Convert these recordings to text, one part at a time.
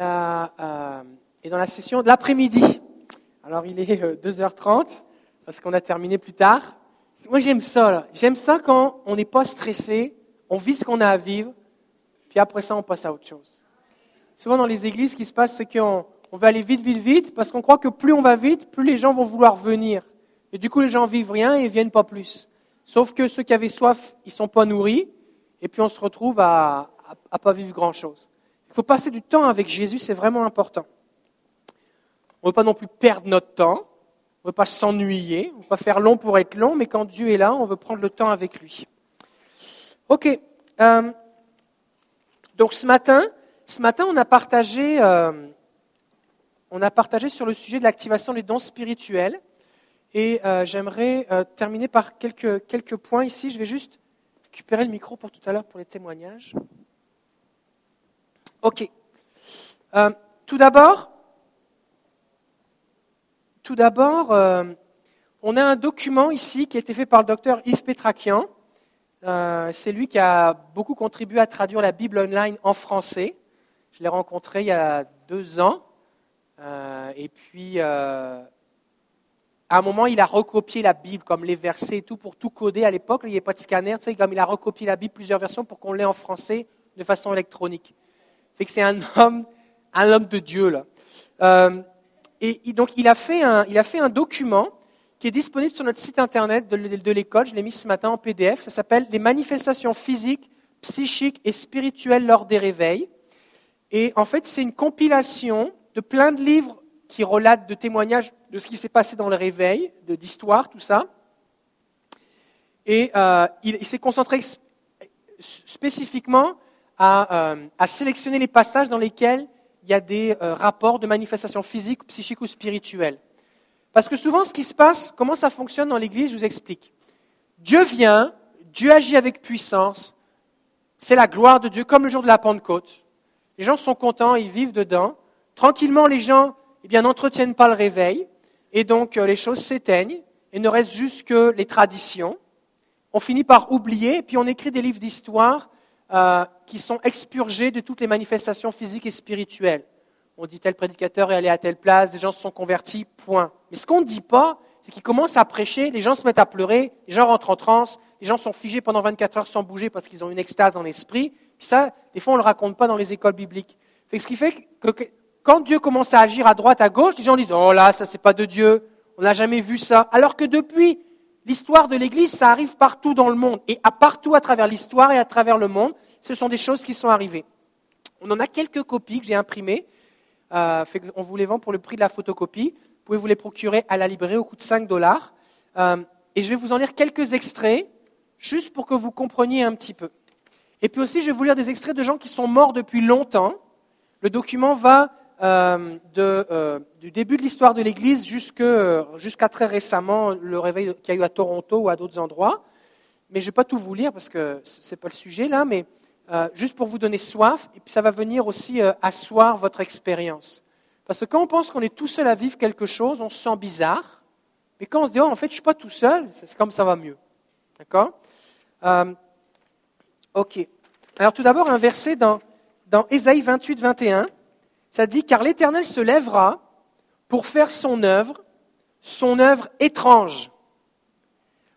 euh, euh, et dans la session de l'après-midi. Alors il est 2h30 parce qu'on a terminé plus tard. Moi j'aime ça. J'aime ça quand on n'est pas stressé, on vit ce qu'on a à vivre, puis après ça on passe à autre chose. Souvent dans les églises, ce qui se passe, c'est qu'on on veut aller vite, vite, vite, parce qu'on croit que plus on va vite, plus les gens vont vouloir venir. Et du coup, les gens vivent rien et viennent pas plus. Sauf que ceux qui avaient soif, ils sont pas nourris, et puis on se retrouve à, à, pas vivre grand-chose. Il faut passer du temps avec Jésus, c'est vraiment important. On ne veut pas non plus perdre notre temps, on ne veut pas s'ennuyer, on ne veut pas faire long pour être long, mais quand Dieu est là, on veut prendre le temps avec lui. Ok. Euh, donc ce matin, ce matin, on a partagé, euh, on a partagé sur le sujet de l'activation des dons spirituels. Et euh, j'aimerais terminer par quelques, quelques points ici. Je vais juste récupérer le micro pour tout à l'heure pour les témoignages. Ok. Euh, tout d'abord, tout d'abord, euh, on a un document ici qui a été fait par le docteur Yves Petrakian. Euh, c'est lui qui a beaucoup contribué à traduire la Bible online en français. Je l'ai rencontré il y a deux ans. et puis, à un moment, il a recopié la Bible, comme les versets et tout, pour tout coder à l'époque. Il n'y avait pas de scanner, tu sais, comme il a recopié la Bible plusieurs versions pour qu'on l'ait en français de façon électronique. Fait que c'est un homme, un homme de Dieu, là. Euh, et, donc, il a, fait un, il a fait un document qui est disponible sur notre site internet de, l'école. Je l'ai mis ce matin en PDF. Ça s'appelle Les manifestations physiques, psychiques et spirituelles lors des réveils. Et en fait, c'est une compilation de plein de livres qui relatent de témoignages de ce qui s'est passé dans le réveil, d'histoire, tout ça. Et euh, il, s'est concentré spécifiquement à, euh, à, sélectionner les passages dans lesquels il y a des euh, rapports de manifestations physiques, psychiques ou spirituelles. Parce que souvent, ce qui se passe, comment ça fonctionne dans l'Église, je vous explique. Dieu vient, Dieu agit avec puissance, c'est la gloire de Dieu, comme le jour de la Pentecôte. Les gens sont contents, ils vivent dedans. Tranquillement, les gens eh bien, n'entretiennent pas le réveil. Et donc, euh, les choses s'éteignent et ne restent juste que les traditions. On finit par oublier, et puis on écrit des livres d'histoire euh, qui sont expurgés de toutes les manifestations physiques et spirituelles. On dit tel prédicateur est allé à telle place, des gens se sont convertis, point. Mais ce qu'on ne dit pas, c'est qu'ils commencent à prêcher, les gens se mettent à pleurer, les gens rentrent en transe, les gens sont figés pendant 24 heures sans bouger parce qu'ils ont une extase dans l'esprit. Puis ça, des fois, on ne le raconte pas dans les écoles bibliques. ce qui fait que quand Dieu commence à agir à droite, à gauche, les gens disent Oh là, ça c'est pas de Dieu, on n'a jamais vu ça. Alors que depuis l'histoire de l'Église, ça arrive partout dans le monde. Et à partout à travers l'histoire et à travers le monde, ce sont des choses qui sont arrivées. On en a quelques copies que j'ai imprimées. Euh, on vous les vend pour le prix de la photocopie. Vous pouvez vous les procurer à la librairie au coût de 5 dollars. Euh, et je vais vous en lire quelques extraits, juste pour que vous compreniez un petit peu. Et puis aussi, je vais vous lire des extraits de gens qui sont morts depuis longtemps. Le document va euh, du début de l'histoire de l'Église jusqu'à très récemment, le réveil qu'il y a eu à Toronto ou à d'autres endroits. Mais je ne vais pas tout vous lire parce que ce n'est pas le sujet là, mais euh, juste pour vous donner soif, et puis ça va venir aussi asseoir votre expérience. Parce que quand on pense qu'on est tout seul à vivre quelque chose, on se sent bizarre. Mais quand on se dit, oh, en fait, je ne suis pas tout seul, c'est comme ça va mieux. D'accord? Ok. Alors tout d'abord, un verset dans, dans Ésaïe 28, 21 ça dit, car l'Éternel se lèvera pour faire son œuvre, son œuvre étrange,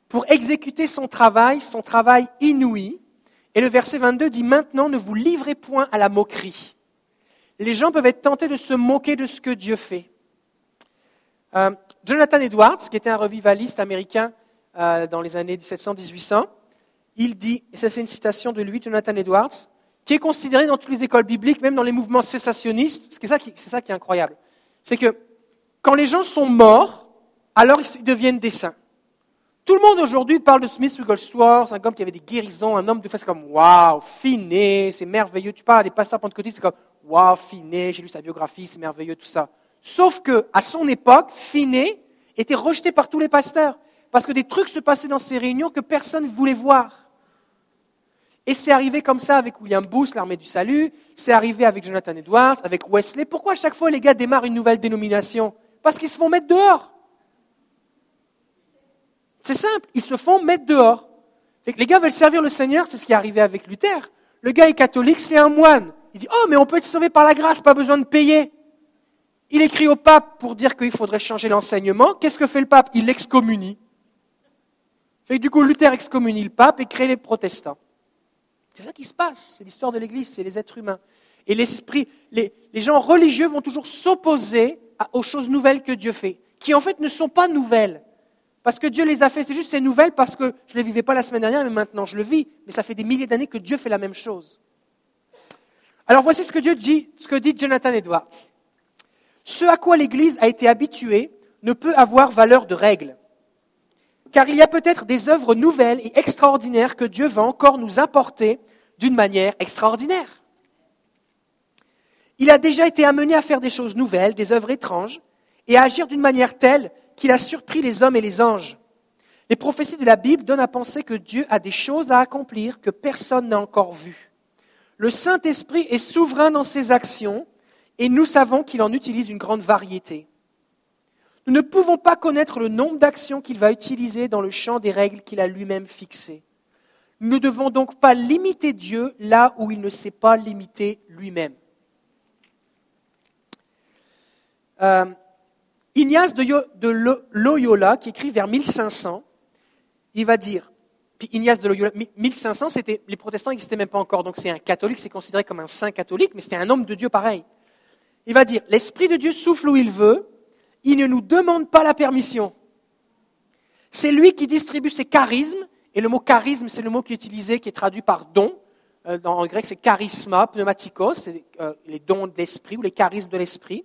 pour exécuter son travail, son travail inouï. Et le verset 22 dit, maintenant ne vous livrez point à la moquerie. Les gens peuvent être tentés de se moquer de ce que Dieu fait. Euh, Jonathan Edwards, qui était un revivaliste américain euh, dans les années 1700-1800, il dit, et ça c'est une citation de lui, Jonathan Edwards, qui est considéré dans toutes les écoles bibliques, même dans les mouvements sécessionnistes. C'est ça qui est incroyable. C'est que quand les gens sont morts, alors ils deviennent des saints. Tout le monde aujourd'hui parle de Smith Wigglesworth, un homme qui avait des guérisons, un homme de face comme waouh, finé, c'est merveilleux. Tu parles des pasteurs pentecôtistes, c'est comme waouh, finé, j'ai lu sa biographie, c'est merveilleux, tout ça. Sauf que à son époque, finé était rejeté par tous les pasteurs parce que des trucs se passaient dans ces réunions que personne ne voulait voir. Et c'est arrivé comme ça avec William Booth, l'armée du salut, c'est arrivé avec Jonathan Edwards, avec Wesley. Pourquoi à chaque fois les gars démarrent une nouvelle dénomination? Parce qu'ils se font mettre dehors. C'est simple, ils se font mettre dehors. les gars veulent servir le Seigneur, c'est ce qui est arrivé avec Luther. Le gars est catholique, c'est un moine. il dit, oh, mais on peut être sauvé par la grâce, pas besoin de payer. Il écrit au pape pour dire qu'il faudrait changer l'enseignement. Qu'est-ce que fait le pape? Il l'excommunie. Du coup, Luther excommunie le pape et crée les protestants. C'est ça qui se passe. C'est l'histoire de l'Église, c'est les êtres humains. Et l'esprit, les, les gens religieux vont toujours s'opposer aux choses nouvelles que Dieu fait, qui en fait ne sont pas nouvelles. Parce que Dieu les a fait, c'est juste ces nouvelles parce que je ne les vivais pas la semaine dernière, mais maintenant je le vis. Mais ça fait des milliers d'années que Dieu fait la même chose. Alors voici ce que Dieu dit, ce que dit Jonathan Edwards. Ce à quoi l'Église a été habituée ne peut avoir valeur de règle. Car il y a peut-être des œuvres nouvelles et extraordinaires que Dieu va encore nous apporter d'une manière extraordinaire. Il a déjà été amené à faire des choses nouvelles, des œuvres étranges, et à agir d'une manière telle qu'il a surpris les hommes et les anges. Les prophéties de la Bible donnent à penser que Dieu a des choses à accomplir que personne n'a encore vues. Le Saint-Esprit est souverain dans ses actions et nous savons qu'il en utilise une grande variété. Nous ne pouvons pas connaître le nombre d'actions qu'il va utiliser dans le champ des règles qu'il a lui-même fixées. Nous ne devons donc pas limiter Dieu là où il ne s'est pas limité lui-même. Euh, Ignace de, Loyola, qui écrit vers 1500, il va dire, puis Ignace de Loyola, 1500, c'était, les protestants n'existaient même pas encore, donc c'est un catholique, c'est considéré comme un saint catholique, mais c'était un homme de Dieu pareil. Il va dire, l'Esprit de Dieu souffle où il veut, il ne nous demande pas la permission. C'est lui qui distribue ses charismes, et le mot charisme, c'est le mot qui est utilisé, qui est traduit par don. Euh, en grec, c'est charisma, pneumatikos, c'est euh, les dons de l'esprit ou les charismes de l'esprit.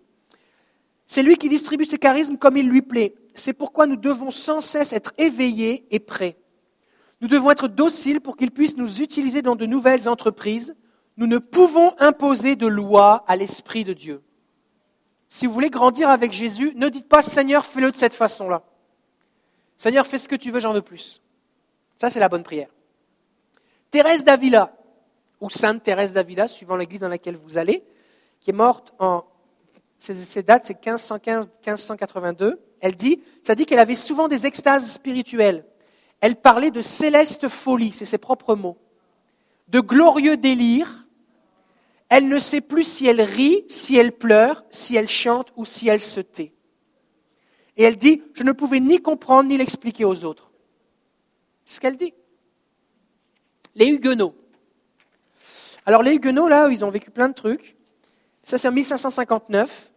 C'est lui qui distribue ses charismes comme il lui plaît. C'est pourquoi nous devons sans cesse être éveillés et prêts. Nous devons être dociles pour qu'il puisse nous utiliser dans de nouvelles entreprises. Nous ne pouvons imposer de loi à l'Esprit de Dieu. Si vous voulez grandir avec Jésus, ne dites pas Seigneur, fais-le de cette façon-là. Seigneur, fais ce que tu veux, j'en veux plus. Ça, c'est la bonne prière. Thérèse d'Avila, ou Sainte Thérèse d'Avila, suivant l'église dans laquelle vous allez, qui est morte en ces, dates, c'est 1515-1582. Elle dit, ça dit qu'elle avait souvent des extases spirituelles. Elle parlait de céleste folie, c'est ses propres mots, de glorieux délire. Elle ne sait plus si elle rit, si elle pleure, si elle chante ou si elle se tait. Et elle dit, je ne pouvais ni comprendre ni l'expliquer aux autres. C'est ce qu'elle dit. Les Huguenots. Alors les Huguenots, là, ils ont vécu plein de trucs. Ça, c'est en 1559.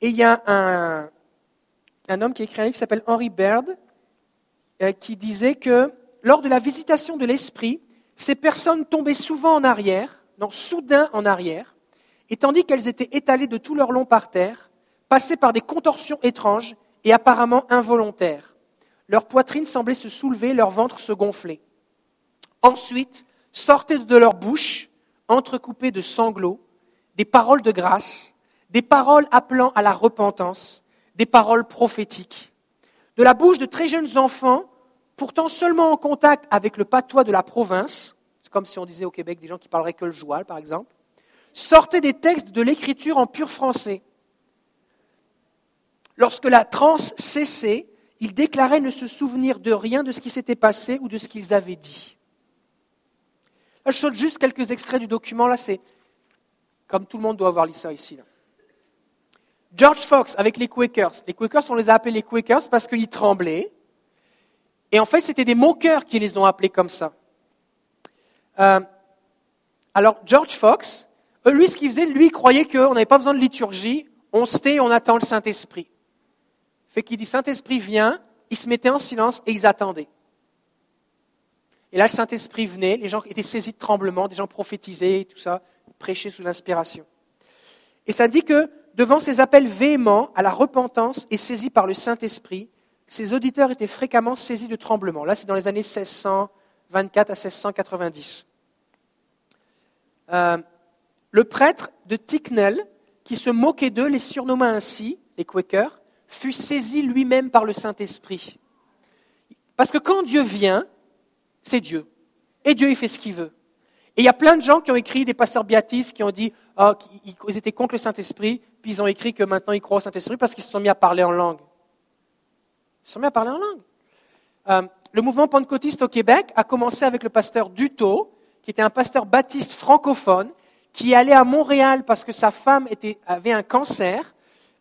Et il y a un, homme qui a écrit un livre qui s'appelle Henry Baird, euh, qui disait que lors de la visitation de l'esprit, ces personnes tombaient souvent en arrière, non, soudain en arrière, et tandis qu'elles étaient étalées de tout leur long par terre, passaient par des contorsions étranges et apparemment involontaires. Leur poitrine semblait se soulever, leur ventre se gonfler. Ensuite, sortaient de leur bouche, entrecoupées de sanglots, des paroles de grâce, des paroles appelant à la repentance, des paroles prophétiques. De la bouche de très jeunes enfants, pourtant seulement en contact avec le patois de la province, c'est comme si on disait au Québec des gens qui parleraient que le joual, par exemple, sortaient des textes de l'écriture en pur français. Lorsque la transe cessait, ils déclaraient ne se souvenir de rien de ce qui s'était passé ou de ce qu'ils avaient dit. je saute juste quelques extraits du document. Là, c'est comme tout le monde doit avoir lu ça ici. Là. George Fox avec les Quakers. Les Quakers, on les a appelés les Quakers parce qu'ils tremblaient. Et en fait, c'était des moqueurs qui les ont appelés comme ça. Euh, alors, George Fox, lui, ce qu'il faisait, lui, il croyait qu'on n'avait pas besoin de liturgie, on se tait, on attend le Saint-Esprit. Fait qu'il dit Saint-Esprit vient, ils se mettaient en silence et ils attendaient. Et là, le Saint-Esprit venait, les gens étaient saisis de tremblement, des gens prophétisaient tout ça, prêchaient sous l'inspiration. Et ça dit que devant ces appels véhéments à la repentance et saisis par le Saint-Esprit, ces auditeurs étaient fréquemment saisis de tremblements. Là, c'est dans les années 1624 à 1690. Euh, le prêtre de Ticknell, qui se moquait d'eux, les surnomma ainsi, les Quakers, fut saisi lui-même par le Saint-Esprit. Parce que quand Dieu vient, c'est Dieu. Et Dieu, il fait ce qu'il veut. Et il y a plein de gens qui ont écrit, des pasteurs biatistes, qui ont dit oh, qu'ils étaient contre le Saint-Esprit, puis ils ont écrit que maintenant ils croient au Saint-Esprit parce qu'ils se sont mis à parler en langue. Ils se sont mis à parler en langue. Euh, le mouvement pentecôtiste au Québec a commencé avec le pasteur Duto, qui était un pasteur baptiste francophone, qui allé à Montréal parce que sa femme avait un cancer.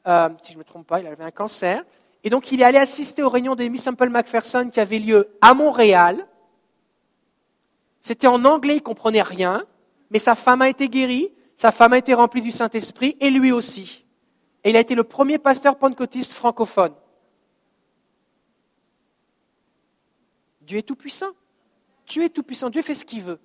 Euh, si je ne me trompe pas, il avait un cancer. Et donc, il est allé assister aux réunions d'Amy Sample McPherson qui avaient lieu à Montréal. C'était en anglais, il comprenait rien, mais sa femme a été guérie, sa femme a été remplie du Saint-Esprit, et lui aussi. Et il a été le premier pasteur pentecôtiste francophone. Dieu est tout-puissant. Dieu est tout-puissant. Dieu fait ce qu'il veut.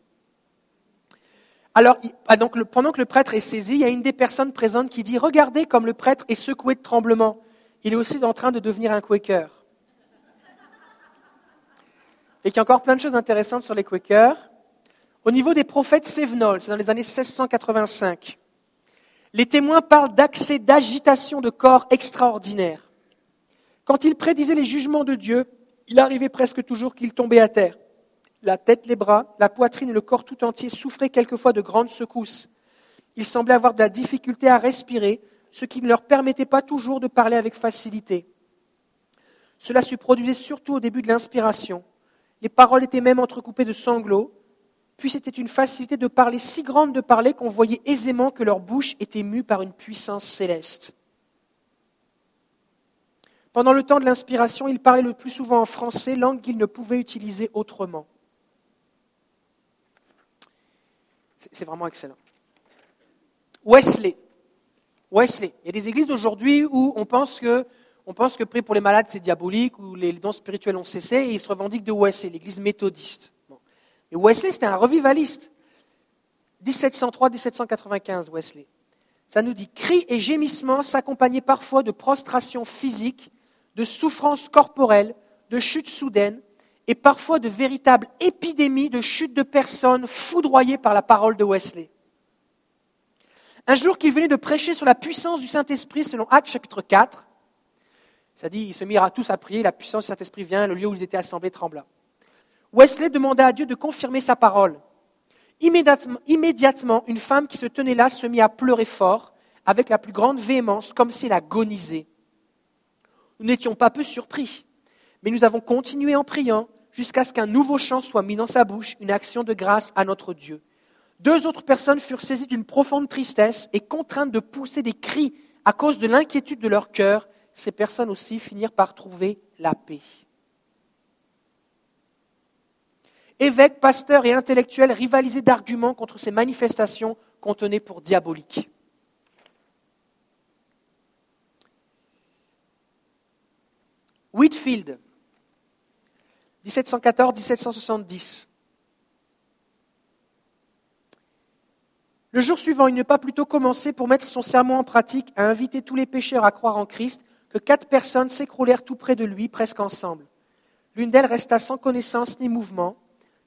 Alors, ah, pendant que le prêtre est saisi, il y a une des personnes présentes qui dit Regardez comme le prêtre est secoué de tremblement. Il est aussi en train de devenir un Quaker. Et qu'il y a encore plein de choses intéressantes sur les Quakers. Au niveau des prophètes Sévenol, c'est dans les années 1685, les témoins parlent d'accès d'agitation de corps extraordinaire. Quand ils prédisaient les jugements de Dieu, il arrivait presque toujours qu'ils tombaient à terre. La tête, les bras, la poitrine et le corps tout entier souffraient quelquefois de grandes secousses. Ils semblaient avoir de la difficulté à respirer, ce qui ne leur permettait pas toujours de parler avec facilité. Cela se produisait surtout au début de l'inspiration. Les paroles étaient même entrecoupées de sanglots, puis c'était une facilité de parler si grande de parler qu'on voyait aisément que leur bouche était mue par une puissance céleste. Pendant le temps de l'inspiration, ils parlaient le plus souvent en français, langue qu'ils ne pouvaient utiliser autrement. C'est vraiment excellent. Wesley. Wesley. Il y a des églises aujourd'hui où on pense que on pense que prier pour les malades, c'est diabolique, ou les dons spirituels ont cessé, et ils se revendiquent de Wesley, l'église méthodiste. Et Wesley, c'était un revivaliste. 1703-1795, Wesley. Ça nous dit cris et gémissements s'accompagnaient parfois de prostrations physiques, de souffrances corporelles, de chutes soudaines, et parfois de véritables épidémies de chutes de personnes foudroyées par la parole de Wesley. Un jour qu'il venait de prêcher sur la puissance du Saint-Esprit selon Actes chapitre 4, ça dit, ils se mirent tous à prier, la puissance du Saint-Esprit vient, le lieu où ils étaient assemblés trembla. Wesley demanda à Dieu de confirmer sa parole. Immédiatement, immédiatement, une femme qui se tenait là se mit à pleurer fort, avec la plus grande véhémence, comme si elle agonisait. Nous n'étions pas peu surpris, mais nous avons continué en priant jusqu'à ce qu'un nouveau chant soit mis dans sa bouche, une action de grâce à notre Dieu. Deux autres personnes furent saisies d'une profonde tristesse et contraintes de pousser des cris à cause de l'inquiétude de leur cœur ces personnes aussi finirent par trouver la paix. Évêques, pasteurs et intellectuels rivalisaient d'arguments contre ces manifestations qu'on tenait pour diaboliques. Whitfield, 1714-1770. Le jour suivant, il ne pas plutôt commencer pour mettre son serment en pratique à inviter tous les pécheurs à croire en Christ que quatre personnes s'écroulèrent tout près de lui, presque ensemble. L'une d'elles resta sans connaissance ni mouvement,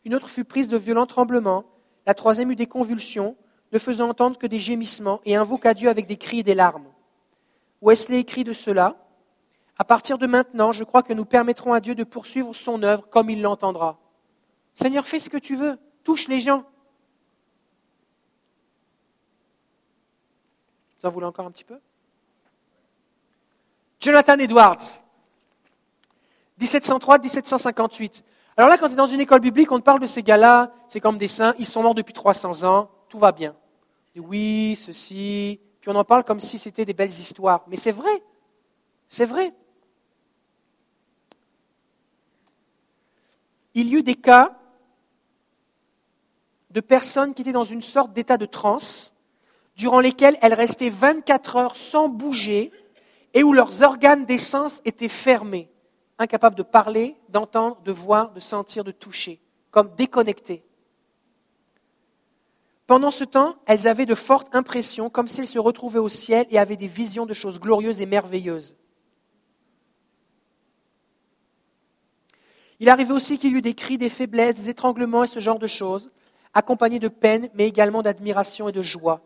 une autre fut prise de violents tremblements, la troisième eut des convulsions, ne faisant entendre que des gémissements, et invoqua Dieu avec des cris et des larmes. Wesley écrit de cela À partir de maintenant, je crois que nous permettrons à Dieu de poursuivre son œuvre comme il l'entendra. Seigneur, fais ce que tu veux, touche les gens. Vous en voulez encore un petit peu? Jonathan Edwards, 1703-1758. Alors là, quand tu es dans une école biblique, on parle de ces gars-là, c'est comme des saints, ils sont morts depuis 300 ans, tout va bien. oui, ceci, puis on en parle comme si c'était des belles histoires. Mais c'est vrai, c'est vrai. Il y eut des cas de personnes qui étaient dans une sorte d'état de transe, durant lesquels elles restaient 24 heures sans bouger, et où leurs organes d'essence étaient fermés, incapables de parler, d'entendre, de voir, de sentir, de toucher, comme déconnectés. Pendant ce temps, elles avaient de fortes impressions, comme si elles se retrouvaient au ciel et avaient des visions de choses glorieuses et merveilleuses. Il arrivait aussi qu'il y eut des cris, des faiblesses, des étranglements et ce genre de choses, accompagnés de peine, mais également d'admiration et de joie.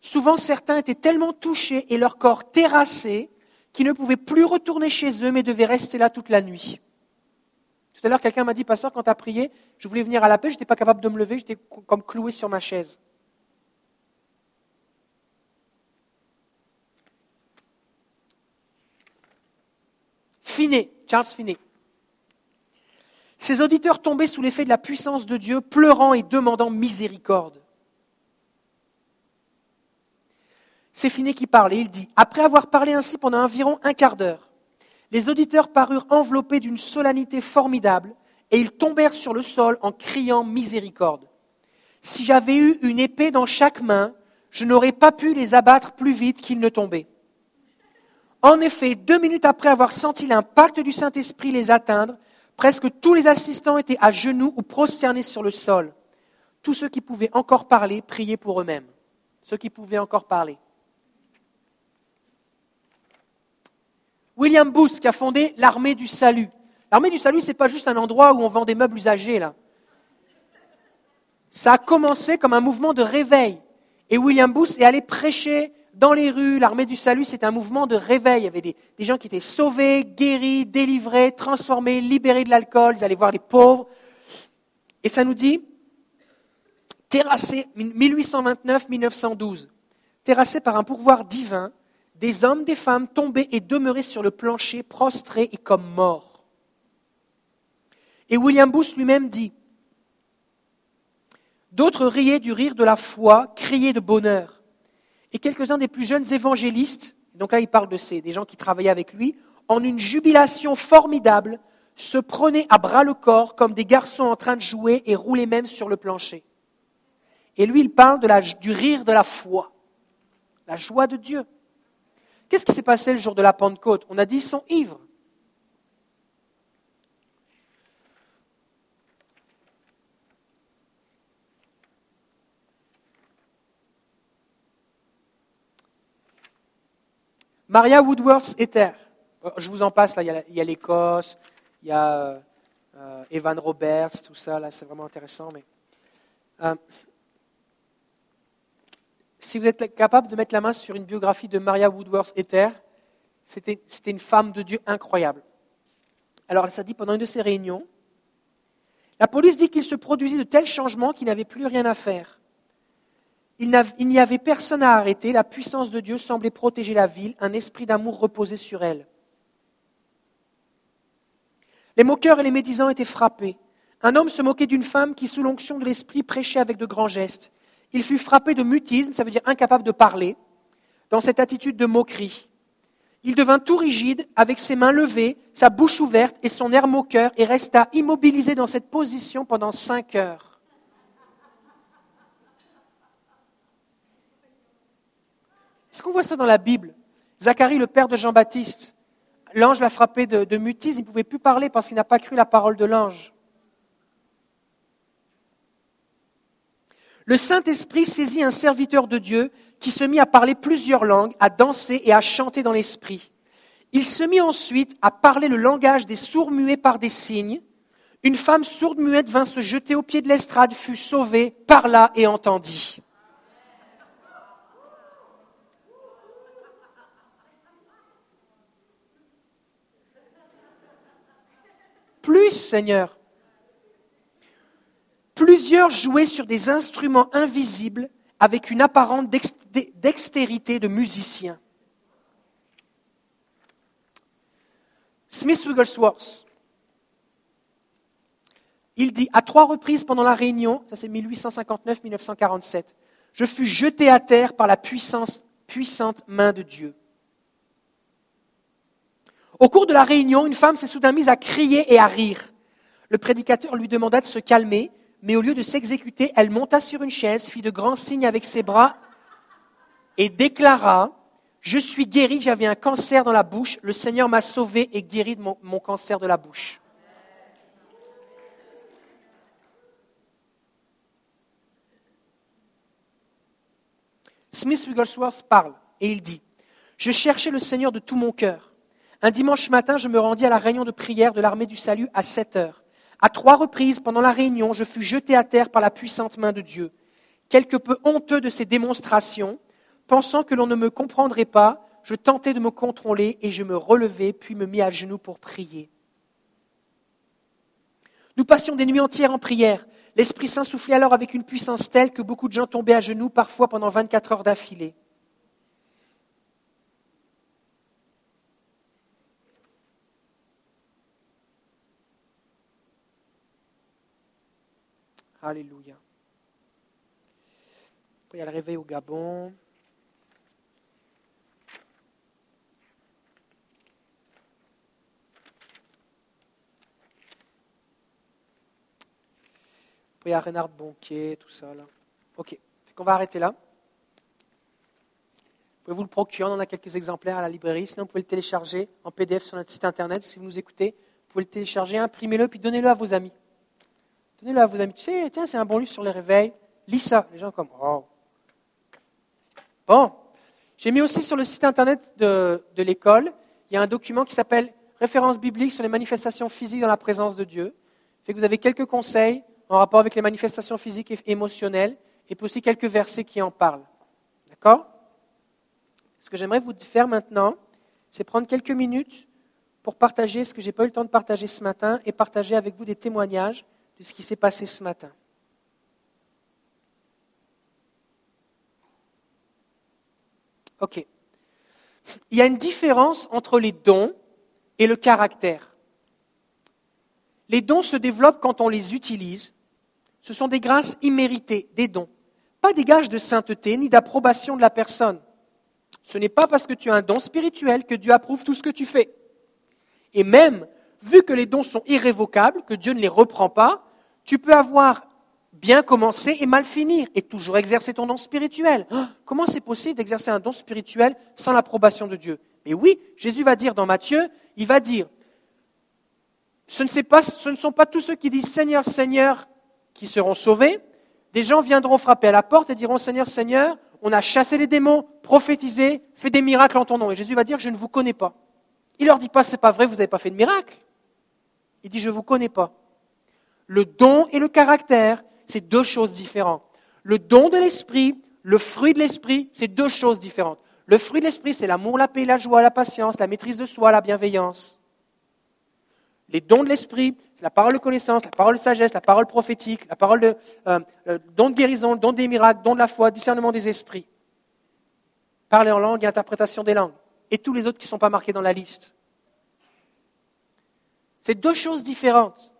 Souvent, certains étaient tellement touchés et leur corps terrassé qui ne pouvaient plus retourner chez eux, mais devaient rester là toute la nuit. Tout à l'heure, quelqu'un m'a dit, Pasteur, quand tu as prié, je voulais venir à la paix, je n'étais pas capable de me lever, j'étais comme cloué sur ma chaise. Finet, Charles Finet. Ces auditeurs tombaient sous l'effet de la puissance de Dieu, pleurant et demandant miséricorde. C'est Finet qui parle et il dit Après avoir parlé ainsi pendant environ un quart d'heure, les auditeurs parurent enveloppés d'une solennité formidable et ils tombèrent sur le sol en criant miséricorde. Si j'avais eu une épée dans chaque main, je n'aurais pas pu les abattre plus vite qu'ils ne tombaient. En effet, deux minutes après avoir senti l'impact du Saint-Esprit les atteindre, presque tous les assistants étaient à genoux ou prosternés sur le sol. Tous ceux qui pouvaient encore parler priaient pour eux-mêmes. Ceux qui pouvaient encore parler. William Booth qui a fondé l'armée du salut. L'armée du salut, ce n'est pas juste un endroit où on vend des meubles usagés. Ça a commencé comme un mouvement de réveil. Et William Booth est allé prêcher dans les rues. L'armée du salut, c'est un mouvement de réveil. Il y avait des, gens qui étaient sauvés, guéris, délivrés, transformés, libérés de l'alcool. Ils allaient voir les pauvres. Et ça nous dit, terrassé, 1829-1912, terrassé par un pourvoir divin, des hommes, des femmes tombés et demeurés sur le plancher, prostrés et comme morts. Et William Booth lui-même dit, D'autres riaient du rire de la foi, criaient de bonheur. Et quelques-uns des plus jeunes évangélistes, donc là il parle de ces, des gens qui travaillaient avec lui, en une jubilation formidable, se prenaient à bras le corps comme des garçons en train de jouer et roulaient même sur le plancher. Et lui, il parle du rire de la foi, la joie de Dieu. Qu'est-ce qui s'est passé le jour de la Pentecôte? On a dit ils sont ivres. Maria Woodworth Ether. Euh, je vous en passe, là, il y a l'Écosse, il y a euh, Evan Roberts, tout ça, là, c'est vraiment intéressant. Mais, euh, si vous êtes capable de mettre la main sur une biographie de Maria Woodworth Ether, c'était une femme de Dieu incroyable. Alors, ça dit pendant une de ces réunions, la police dit qu'il se produisit de tels changements qu'il n'avait plus rien à faire. Il n'y avait personne à arrêter, la puissance de Dieu semblait protéger la ville, un esprit d'amour reposait sur elle. Les moqueurs et les médisants étaient frappés. Un homme se moquait d'une femme qui, sous l'onction de l'esprit, prêchait avec de grands gestes. Il fut frappé de mutisme, ça veut dire incapable de parler, dans cette attitude de moquerie. Il devint tout rigide, avec ses mains levées, sa bouche ouverte et son air moqueur, et resta immobilisé dans cette position pendant cinq heures. Est-ce qu'on voit ça dans la Bible? Zacharie, le père de Jean-Baptiste, l'ange l'a frappé de, de mutisme, il ne pouvait plus parler parce qu'il n'a pas cru la parole de l'ange. Le Saint-Esprit saisit un serviteur de Dieu qui se mit à parler plusieurs langues, à danser et à chanter dans l'Esprit. Il se mit ensuite à parler le langage des sourds muets par des signes. Une femme sourde muette vint se jeter au pied de l'estrade, fut sauvée, parla et entendit. Plus, Seigneur. Plusieurs jouaient sur des instruments invisibles avec une apparente dextérité de musiciens. Smith Wigglesworth, il dit à trois reprises pendant la réunion, ça c'est 1859-1947, je fus jeté à terre par la puissante main de Dieu. Au cours de la réunion, une femme s'est soudain mise à crier et à rire. Le prédicateur lui demanda de se calmer, mais au lieu de s'exécuter, elle monta sur une chaise, fit de grands signes avec ses bras et déclara Je suis guérie, j'avais un cancer dans la bouche, le Seigneur m'a sauvé et guéri de mon, mon cancer de la bouche. Smith Wigglesworth parle et il dit Je cherchais le Seigneur de tout mon cœur. Un dimanche matin, je me rendis à la réunion de prière de l'armée du salut à 7 heures. À trois reprises, pendant la réunion, je fus jeté à terre par la puissante main de Dieu. Quelque peu honteux de ces démonstrations, pensant que l'on ne me comprendrait pas, je tentai de me contrôler et je me relevai, puis me mis à genoux pour prier. Nous passions des nuits entières en prière. L'Esprit Saint soufflait alors avec une puissance telle que beaucoup de gens tombaient à genoux, parfois pendant 24 heures d'affilée. Alléluia. Il y a le réveil au Gabon. Il y a Renard Bonquet, tout ça. Là. Ok, on va arrêter là. Vous pouvez vous le procurer, on en a quelques exemplaires à la librairie. Sinon, vous pouvez le télécharger en PDF sur notre site internet. Si vous nous écoutez, vous pouvez le télécharger, imprimez-le, puis donnez-le à vos amis. Donnez-le à vos amis. Tu sais, tiens, c'est un bon livre sur les réveils. Lis ça. Les gens comme, oh. Bon. J'ai mis aussi sur le site internet de, de l'école, il y a un document qui s'appelle Référence biblique sur les manifestations physiques dans la présence de Dieu. Fait que vous avez quelques conseils en rapport avec les manifestations physiques et émotionnelles, et puis aussi quelques versets qui en parlent. D'accord? Ce que j'aimerais vous faire maintenant, c'est prendre quelques minutes pour partager ce que je n'ai pas eu le temps de partager ce matin et partager avec vous des témoignages de ce qui s'est passé ce matin. OK. Il y a une différence entre les dons et le caractère. Les dons se développent quand on les utilise. Ce sont des grâces imméritées, des dons. Pas des gages de sainteté ni d'approbation de la personne. Ce n'est pas parce que tu as un don spirituel que Dieu approuve tout ce que tu fais. Et même, vu que les dons sont irrévocables, que Dieu ne les reprend pas, tu peux avoir bien commencé et mal finir, et toujours exercer ton don spirituel. Oh, comment c'est possible d'exercer un don spirituel sans l'approbation de Dieu? Mais oui, Jésus va dire dans Matthieu, il va dire, ce ne, pas, ce ne sont pas tous ceux qui disent Seigneur, Seigneur qui seront sauvés. Des gens viendront frapper à la porte et diront Seigneur, Seigneur, on a chassé les démons, prophétisé, fait des miracles en ton nom. Et Jésus va dire Je ne vous connais pas. Il leur dit pas C'est pas vrai, vous n'avez pas fait de miracle. Il dit Je ne vous connais pas. Le don et le caractère, c'est deux choses différentes. Le don de l'esprit, le fruit de l'esprit, c'est deux choses différentes. Le fruit de l'esprit, c'est l'amour, la paix, la joie, la patience, la maîtrise de soi, la bienveillance. Les dons de l'esprit, c'est la parole de connaissance, la parole de sagesse, la parole prophétique, la parole de euh, euh, don de guérison, don des miracles, don de la foi, discernement des esprits. Parler en langue et interprétation des langues. Et tous les autres qui ne sont pas marqués dans la liste. C'est deux choses différentes.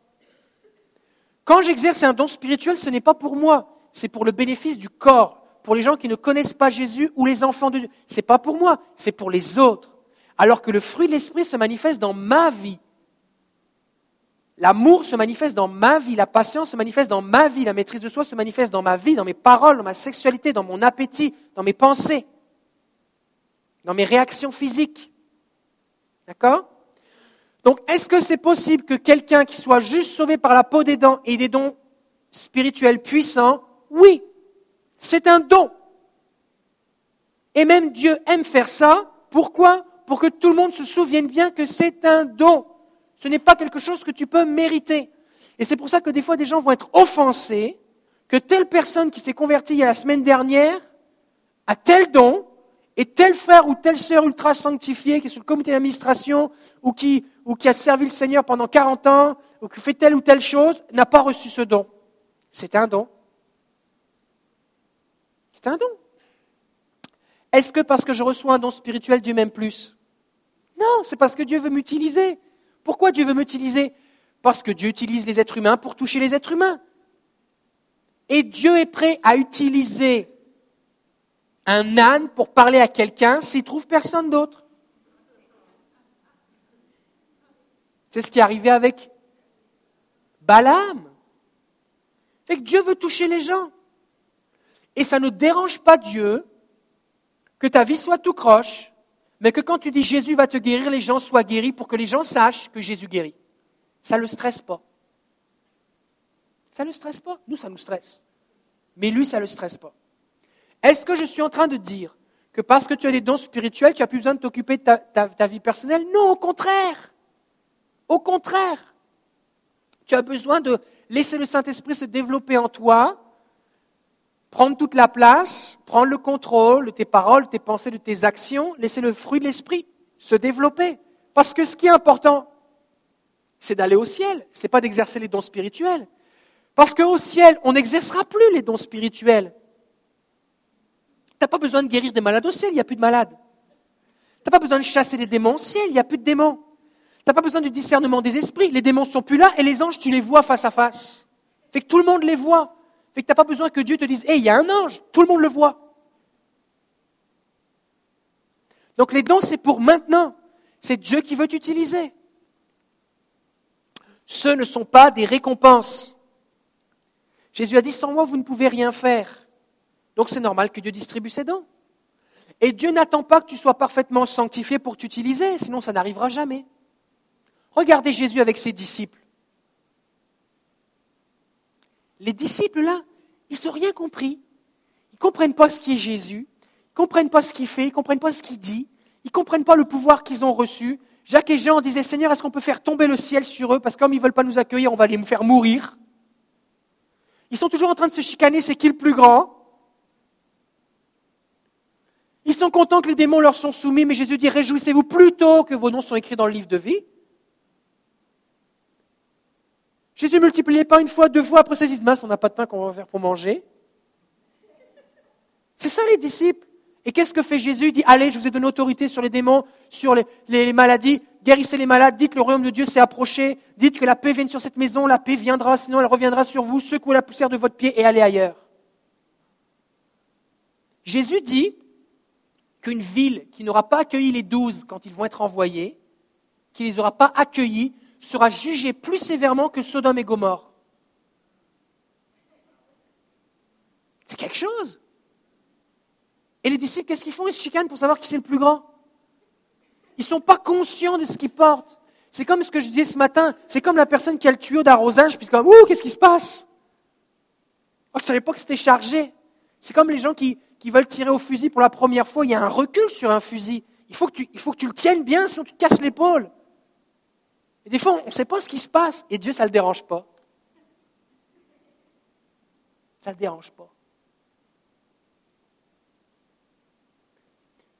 Quand j'exerce un don spirituel, ce n'est pas pour moi, c'est pour le bénéfice du corps, pour les gens qui ne connaissent pas Jésus ou les enfants de Dieu. Ce n'est pas pour moi, c'est pour les autres. Alors que le fruit de l'esprit se manifeste dans ma vie. L'amour se manifeste dans ma vie, la patience se manifeste dans ma vie, la maîtrise de soi se manifeste dans ma vie, dans mes paroles, dans ma sexualité, dans mon appétit, dans mes pensées, dans mes réactions physiques. D'accord? Donc, est-ce que c'est possible que quelqu'un qui soit juste sauvé par la peau des dents ait des dons spirituels puissants Oui, c'est un don. Et même Dieu aime faire ça. Pourquoi? Pour que tout le monde se souvienne bien que c'est un don. Ce n'est pas quelque chose que tu peux mériter. Et c'est pour ça que des fois des gens vont être offensés que telle personne qui s'est convertie il y a la semaine dernière a tel don, et tel frère ou telle sœur ultra sanctifiée qui est sur le comité d'administration ou qui, ou qui a servi le Seigneur pendant 40 ans ou qui fait telle ou telle chose n'a pas reçu ce don. C'est un don. C'est un don. Est-ce que parce que je reçois un don spirituel, Dieu m'aime plus? Non, c'est parce que Dieu veut m'utiliser. Pourquoi Dieu veut m'utiliser? Parce que Dieu utilise les êtres humains pour toucher les êtres humains. Et Dieu est prêt à utiliser un âne pour parler à quelqu'un s'il trouve personne d'autre. C'est ce qui est arrivé avec Balaam. Fait que Dieu veut toucher les gens. Et ça ne dérange pas Dieu que ta vie soit tout croche, mais que quand tu dis Jésus va te guérir, les gens soient guéris pour que les gens sachent que Jésus guérit. Ça ne le stresse pas. Ça ne le stresse pas. Nous, ça nous stresse. Mais lui, ça ne le stresse pas. Est-ce que je suis en train de dire que parce que tu as des dons spirituels, tu n'as plus besoin de t'occuper de ta, vie personnelle? Non, au contraire. Au contraire. Tu as besoin de laisser le Saint-Esprit se développer en toi, prendre toute la place, prendre le contrôle de tes paroles, de tes pensées, de tes actions, laisser le fruit de l'Esprit se développer. Parce que ce qui est important, c'est d'aller au ciel, ce n'est pas d'exercer les dons spirituels. Parce qu'au ciel, on n'exercera plus les dons spirituels. N'as pas besoin de guérir des malades au ciel, il n'y a plus de malades. Tu n'as pas besoin de chasser des démons au ciel, il n'y a plus de démons. Tu n'as pas besoin du discernement des esprits, les démons sont plus là et les anges, tu les vois face à face. Fait que tout le monde les voit. Fait que tu n'as pas besoin que Dieu te dise, hé, il y a un ange, tout le monde le voit. Donc les dons, c'est pour maintenant. C'est Dieu qui veut t'utiliser. Ce ne sont pas des récompenses. Jésus a dit, sans moi, vous ne pouvez rien faire. Donc c'est normal que Dieu distribue ses dons. Et Dieu n'attend pas que tu sois parfaitement sanctifié pour t'utiliser, sinon ça n'arrivera jamais. Regardez Jésus avec ses disciples. Les disciples, là, ils n'ont rien compris. Ils ne comprennent pas ce qui est Jésus. Ils ne comprennent pas ce qu'il fait. Ils ne comprennent pas ce qu'il dit. Ils ne comprennent pas le pouvoir qu'ils ont reçu. Jacques et Jean disaient, Seigneur, est-ce qu'on peut faire tomber le ciel sur eux? Parce que comme ils ne veulent pas nous accueillir, on va les faire mourir. Ils sont toujours en train de se chicaner, c'est qui le plus grand? Ils sont contents que les démons leur sont soumis, mais Jésus dit, réjouissez-vous plutôt que vos noms sont écrits dans le livre de vie. Jésus ne multipliait pas une fois, deux fois, après ça, ils on n'a pas de pain qu'on va faire pour manger. C'est ça les disciples. Et qu'est-ce que fait Jésus? Il dit, allez, je vous ai donné autorité sur les démons, sur les, maladies, guérissez les malades, dites que le royaume de Dieu s'est approché, dites que la paix vienne sur cette maison, la paix viendra, sinon elle reviendra sur vous, secouez la poussière de votre pied et allez ailleurs. Jésus dit qu'une ville qui n'aura pas accueilli les douze quand ils vont être envoyés, qui ne les aura pas accueillis, sera jugée plus sévèrement que Sodome et Gomorre. C'est quelque chose. Et les disciples, qu'est-ce qu'ils font? Ils se chicanent pour savoir qui c'est le plus grand. Ils ne sont pas conscients de ce qu'ils portent. C'est comme ce que je disais ce matin. C'est comme la personne qui a le tuyau d'arrosage, puis comme, ouh, qu'est-ce qui se passe? Oh, Je ne savais pas que c'était chargé. C'est comme les gens qui, qui, veulent tirer au fusil pour la première fois. Il y a un recul sur un fusil. Il faut que tu, il faut que tu le tiennes bien, sinon tu te casses l'épaule. Et des fois, on ne sait pas ce qui se passe. Et Dieu, ça ne le dérange pas. Ça ne le dérange pas.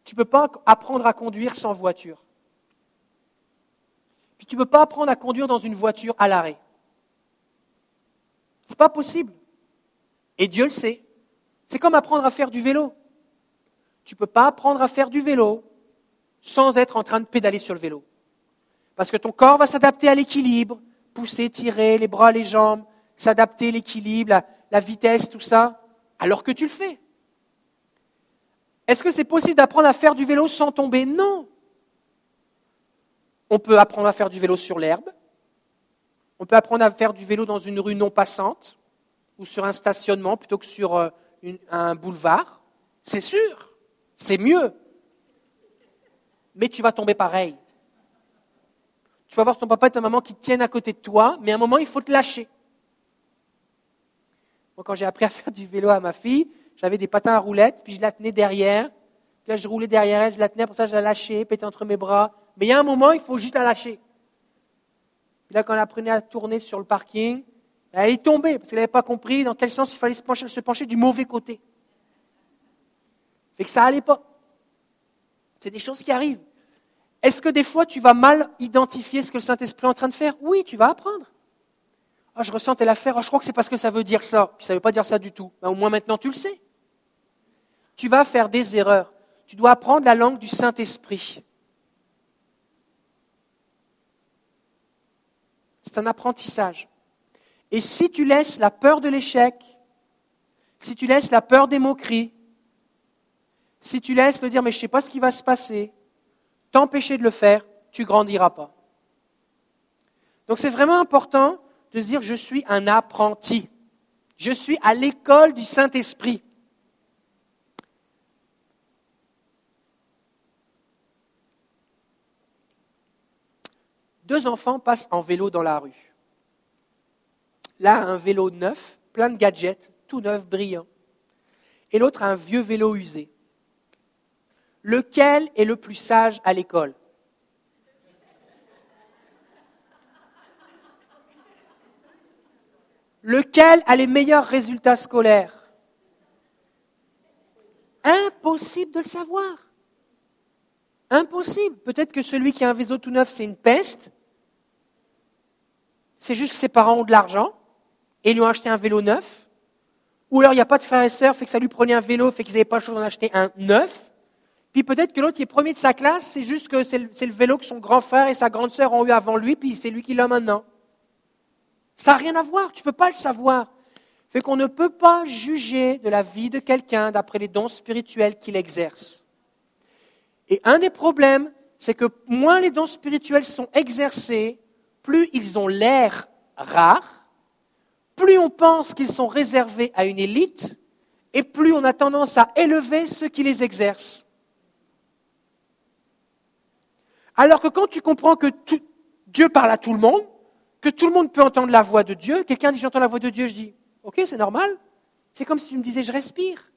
Tu ne peux pas apprendre à conduire sans voiture. Puis tu ne peux pas apprendre à conduire dans une voiture à l'arrêt. Ce n'est pas possible. Et Dieu le sait. C'est comme apprendre à faire du vélo. Tu ne peux pas apprendre à faire du vélo sans être en train de pédaler sur le vélo. Parce que ton corps va s'adapter à l'équilibre, pousser, tirer, les bras, les jambes, s'adapter, l'équilibre, la, la, vitesse, tout ça, alors que tu le fais. Est-ce que c'est possible d'apprendre à faire du vélo sans tomber? Non. On peut apprendre à faire du vélo sur l'herbe. On peut apprendre à faire du vélo dans une rue non passante ou sur un stationnement plutôt que sur un boulevard. C'est sûr, c'est mieux. Mais tu vas tomber pareil. Tu vas voir ton papa et ta maman qui tiennent à côté de toi, mais à un moment, il faut te lâcher. Moi, quand j'ai appris à faire du vélo à ma fille, j'avais des patins à roulettes, puis je la tenais derrière. Puis là, je roulais derrière elle, je la tenais, pour ça, je la lâchais, pétais entre mes bras. Mais il y a un moment, il faut juste la lâcher. Puis là, quand elle apprenait à tourner sur le parking, elle est tombée, parce qu'elle n'avait pas compris dans quel sens il fallait se pencher, du mauvais côté. Fait que ça n'allait pas. C'est des choses qui arrivent. Est-ce que des fois tu vas mal identifier ce que le Saint-Esprit est en train de faire? Oui, tu vas apprendre. Ah, je ressens telle affaire, ah, je crois que c'est parce que ça veut dire ça. Puis ça ne veut pas dire ça du tout. Ben, au moins maintenant tu le sais. Tu vas faire des erreurs. Tu dois apprendre la langue du Saint-Esprit. C'est un apprentissage. Et si tu laisses la peur de l'échec, si tu laisses la peur des moqueries, si tu laisses le dire mais je ne sais pas ce qui va se passer, t'empêcher de le faire, tu grandiras pas. Donc c'est vraiment important de se dire je suis un apprenti. Je suis à l'école du Saint-Esprit. Deux enfants passent en vélo dans la rue. Là, un vélo neuf, plein de gadgets, tout neuf, brillant. Et l'autre, un vieux vélo usé. Lequel est le plus sage à l'école? Lequel a les meilleurs résultats scolaires? Impossible de le savoir. Impossible. Peut-être que celui qui a un vélo tout neuf, c'est une peste. C'est juste que ses parents ont de l'argent et lui ont acheté un vélo neuf. Ou alors il n'y a pas de frères et sœurs, fait que ça lui prenait un vélo, fait qu'ils n'avaient pas le choix d'en acheter un neuf. Puis peut-être que l'autre est premier de sa classe, c'est juste que c'est le, vélo que son grand frère et sa grande sœur ont eu avant lui, puis c'est lui qui l'a maintenant. Ça n'a rien à voir, tu ne peux pas le savoir. Fait qu'on ne peut pas juger de la vie de quelqu'un d'après les dons spirituels qu'il exerce. Et un des problèmes, c'est que moins les dons spirituels sont exercés, plus ils ont l'air rares, plus on pense qu'ils sont réservés à une élite, et plus on a tendance à élever ceux qui les exercent. Alors que quand tu comprends que Dieu parle à tout le monde, que tout le monde peut entendre la voix de Dieu, quelqu'un dit j'entends la voix de Dieu, je dis ok, c'est normal. C'est comme si tu me disais je respire.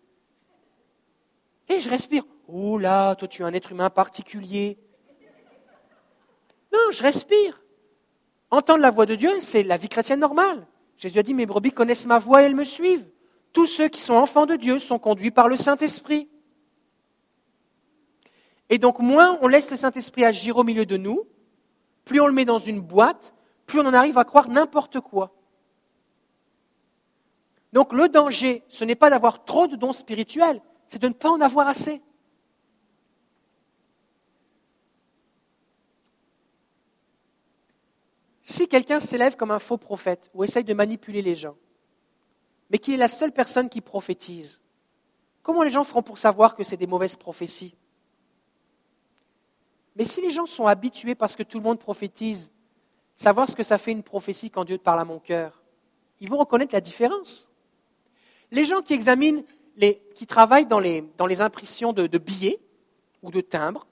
Et je respire. Oh là, toi tu es un être humain particulier. Non, je respire. Entendre la voix de Dieu, c'est la vie chrétienne normale. Jésus a dit, mes brebis connaissent ma voix et elles me suivent. Tous ceux qui sont enfants de Dieu sont conduits par le Saint-Esprit. Et donc, moins on laisse le Saint-Esprit agir au milieu de nous, plus on le met dans une boîte, plus on en arrive à croire n'importe quoi. Donc le danger, ce n'est pas d'avoir trop de dons spirituels, c'est de ne pas en avoir assez. Si quelqu'un s'élève comme un faux prophète ou essaye de manipuler les gens, mais qu'il est la seule personne qui prophétise, comment les gens feront pour savoir que c'est des mauvaises prophéties? Mais si les gens sont habitués parce que tout le monde prophétise, savoir ce que ça fait une prophétie quand Dieu te parle à mon cœur, ils vont reconnaître la différence. Les gens qui examinent, qui travaillent dans les, impressions de, de, billets ou de timbres,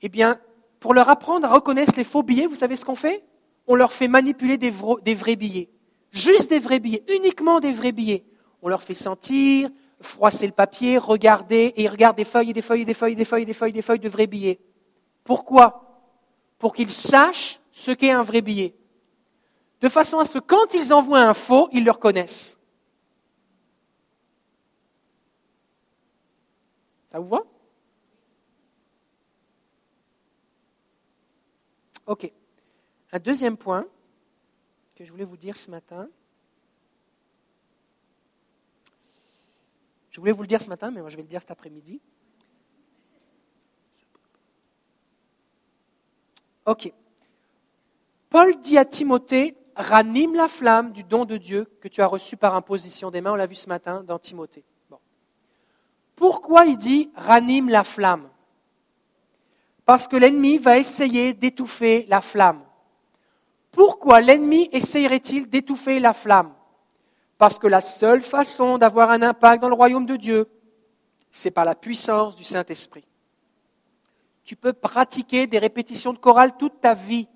eh bien, pour leur apprendre à reconnaître les faux billets, vous savez ce qu'on fait? On leur fait manipuler des, vrais billets. Juste des vrais billets, uniquement des vrais billets. On leur fait sentir, froisser le papier, regarder, et ils regardent des feuilles des feuilles des feuilles des feuilles des feuilles, des feuilles de vrais billets. Pourquoi? Pour qu'ils sachent ce qu'est un vrai billet. De façon à ce que quand ils envoient un faux, ils le reconnaissent. Ça vous va? Ok. Un deuxième point que je voulais vous dire ce matin. Je voulais vous le dire ce matin, mais je vais le dire cet après-midi. Ok. Paul dit à Timothée, ranime la flamme du don de Dieu que tu as reçu par imposition des mains. On l'a vu ce matin dans Timothée. Pourquoi il dit ranime la flamme? Parce que l'ennemi va essayer d'étouffer la flamme. Pourquoi l'ennemi essayerait-il d'étouffer la flamme? Parce que la seule façon d'avoir un impact dans le royaume de Dieu, c'est par la puissance du Saint-Esprit. Tu peux pratiquer des répétitions de chorale toute ta vie.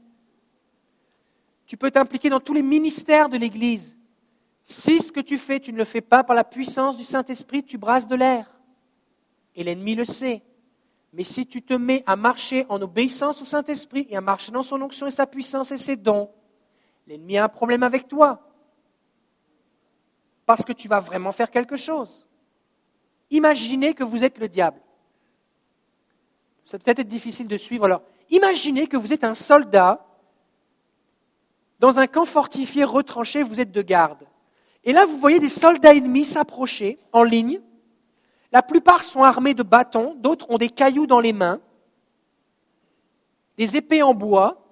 Tu peux t'impliquer dans tous les ministères de l'Église. Si ce que tu fais, tu ne le fais pas par la puissance du Saint-Esprit, tu brasses de l'air et l'ennemi le sait. Mais si tu te mets à marcher en obéissance au Saint-Esprit et à marcher dans son onction et sa puissance et ses dons, l'ennemi a un problème avec toi. Parce que tu vas vraiment faire quelque chose. Imaginez que vous êtes le diable. Ça peut-être être difficile de suivre. Alors, imaginez que vous êtes un soldat dans un camp fortifié retranché, vous êtes de garde. Et là, vous voyez des soldats ennemis s'approcher en ligne la plupart sont armés de bâtons, d'autres ont des cailloux dans les mains, des épées en bois,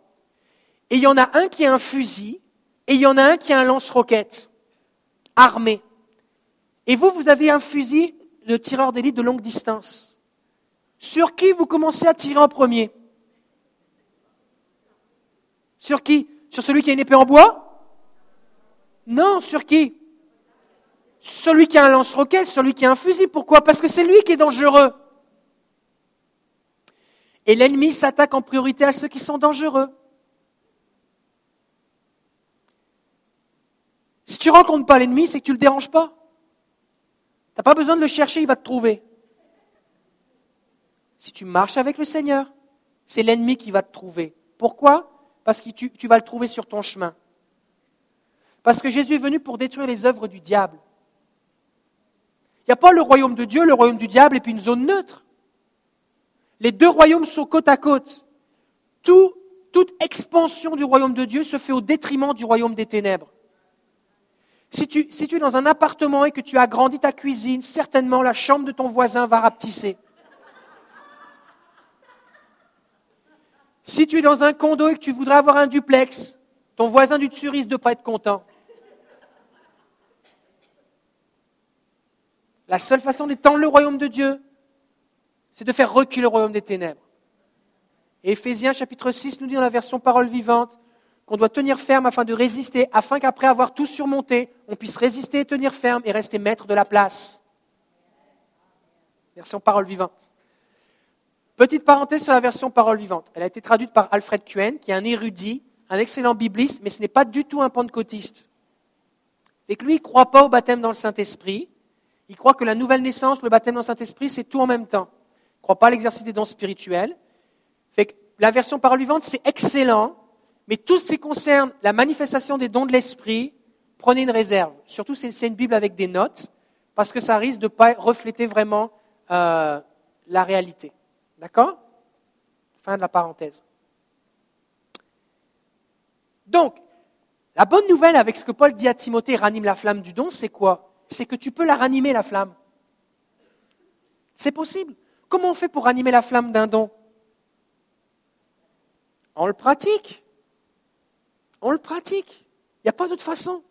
et il y en a un qui a un fusil, et il y en a un qui a un lance-roquette, armé. Et vous, vous avez un fusil de tireur d'élite de longue distance. Sur qui vous commencez à tirer en premier? Sur qui? Sur celui qui a une épée en bois? Non, sur qui? Celui qui a un lance-roquette, celui qui a un fusil. Pourquoi? Parce que c'est lui qui est dangereux. Et l'ennemi s'attaque en priorité à ceux qui sont dangereux. Si tu ne rencontres pas l'ennemi, c'est que tu ne le déranges pas. Tu n'as pas besoin de le chercher, il va te trouver. Si tu marches avec le Seigneur, c'est l'ennemi qui va te trouver. Pourquoi? Parce que tu, tu vas le trouver sur ton chemin. Parce que Jésus est venu pour détruire les œuvres du diable. Il n'y a pas le royaume de Dieu, le royaume du diable et puis une zone neutre. Les deux royaumes sont côte à côte. toute expansion du royaume de Dieu se fait au détriment du royaume des ténèbres. Si tu, es dans un appartement et que tu agrandis ta cuisine, certainement la chambre de ton voisin va rapetisser. Si tu es dans un condo et que tu voudrais avoir un duplex, ton voisin du dessus risque de ne pas être content. La seule façon d'étendre le royaume de Dieu, c'est de faire reculer le royaume des ténèbres. Éphésiens chapitre 6 nous dit dans la version parole vivante qu'on doit tenir ferme afin de résister, afin qu'après avoir tout surmonté, on puisse résister tenir ferme et rester maître de la place. Version parole vivante. Petite parenthèse sur la version parole vivante. Elle a été traduite par Alfred Kuen, qui est un érudit, un excellent bibliste, mais ce n'est pas du tout un pentecôtiste. Et que lui, il ne croit pas au baptême dans le Saint-Esprit. Il croit que la nouvelle naissance, le baptême dans le Saint-Esprit, c'est tout en même temps. Il ne croit pas à l'exercice des dons spirituels. Fait que la version parole c'est excellent, mais tout ce qui concerne la manifestation des dons de l'Esprit, prenez une réserve. Surtout, c'est une Bible avec des notes, parce que ça risque de ne pas refléter vraiment euh, la réalité. D'accord? Fin de la parenthèse. Donc, la bonne nouvelle avec ce que Paul dit à Timothée, ranime la flamme du don, c'est quoi? C'est que tu peux la ranimer, la flamme. C'est possible. Comment on fait pour ranimer la flamme d'un don? On le pratique. On le pratique. Il n'y a pas d'autre façon.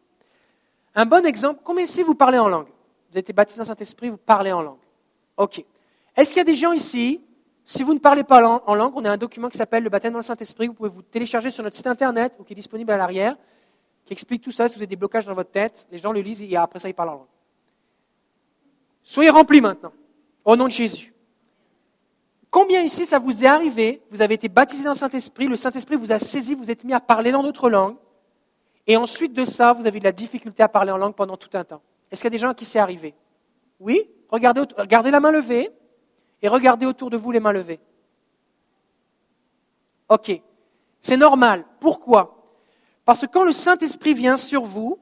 Un bon exemple, combien ici vous parlez en langue? Vous avez été baptisé dans Saint-Esprit, vous parlez en langue. OK. Est-ce qu'il y a des gens ici si vous ne parlez pas en langue, on a un document qui s'appelle le baptême dans le Saint-Esprit. Vous pouvez vous télécharger sur notre site internet qui est disponible à l'arrière, qui explique tout ça. Si vous avez des blocages dans votre tête, les gens le lisent et après ça, ils parlent en langue. Soyez remplis maintenant, au nom de Jésus. Combien ici ça vous est arrivé Vous avez été baptisé dans le Saint-Esprit, le Saint-Esprit vous a saisi, vous êtes mis à parler dans d'autres langues, et ensuite de ça, vous avez de la difficulté à parler en langue pendant tout un temps. Est-ce qu'il y a des gens à qui c'est arrivé? Oui? Regardez, regardez la main levée et regardez autour de vous les mains levées. Ok, c'est normal. Pourquoi? Parce que quand le Saint-Esprit vient sur vous,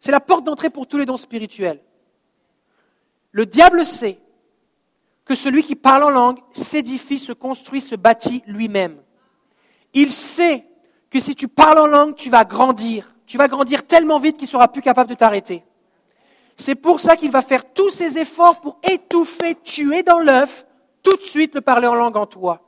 c'est la porte d'entrée pour tous les dons spirituels. Le diable sait que celui qui parle en langue s'édifie, se construit, se bâtit lui-même. Il sait que si tu parles en langue, tu vas grandir. Tu vas grandir tellement vite qu'il sera plus capable de t'arrêter. C'est pour ça qu'il va faire tous ses efforts pour étouffer, tuer dans l'œuf, tout de suite le parler en langue en toi.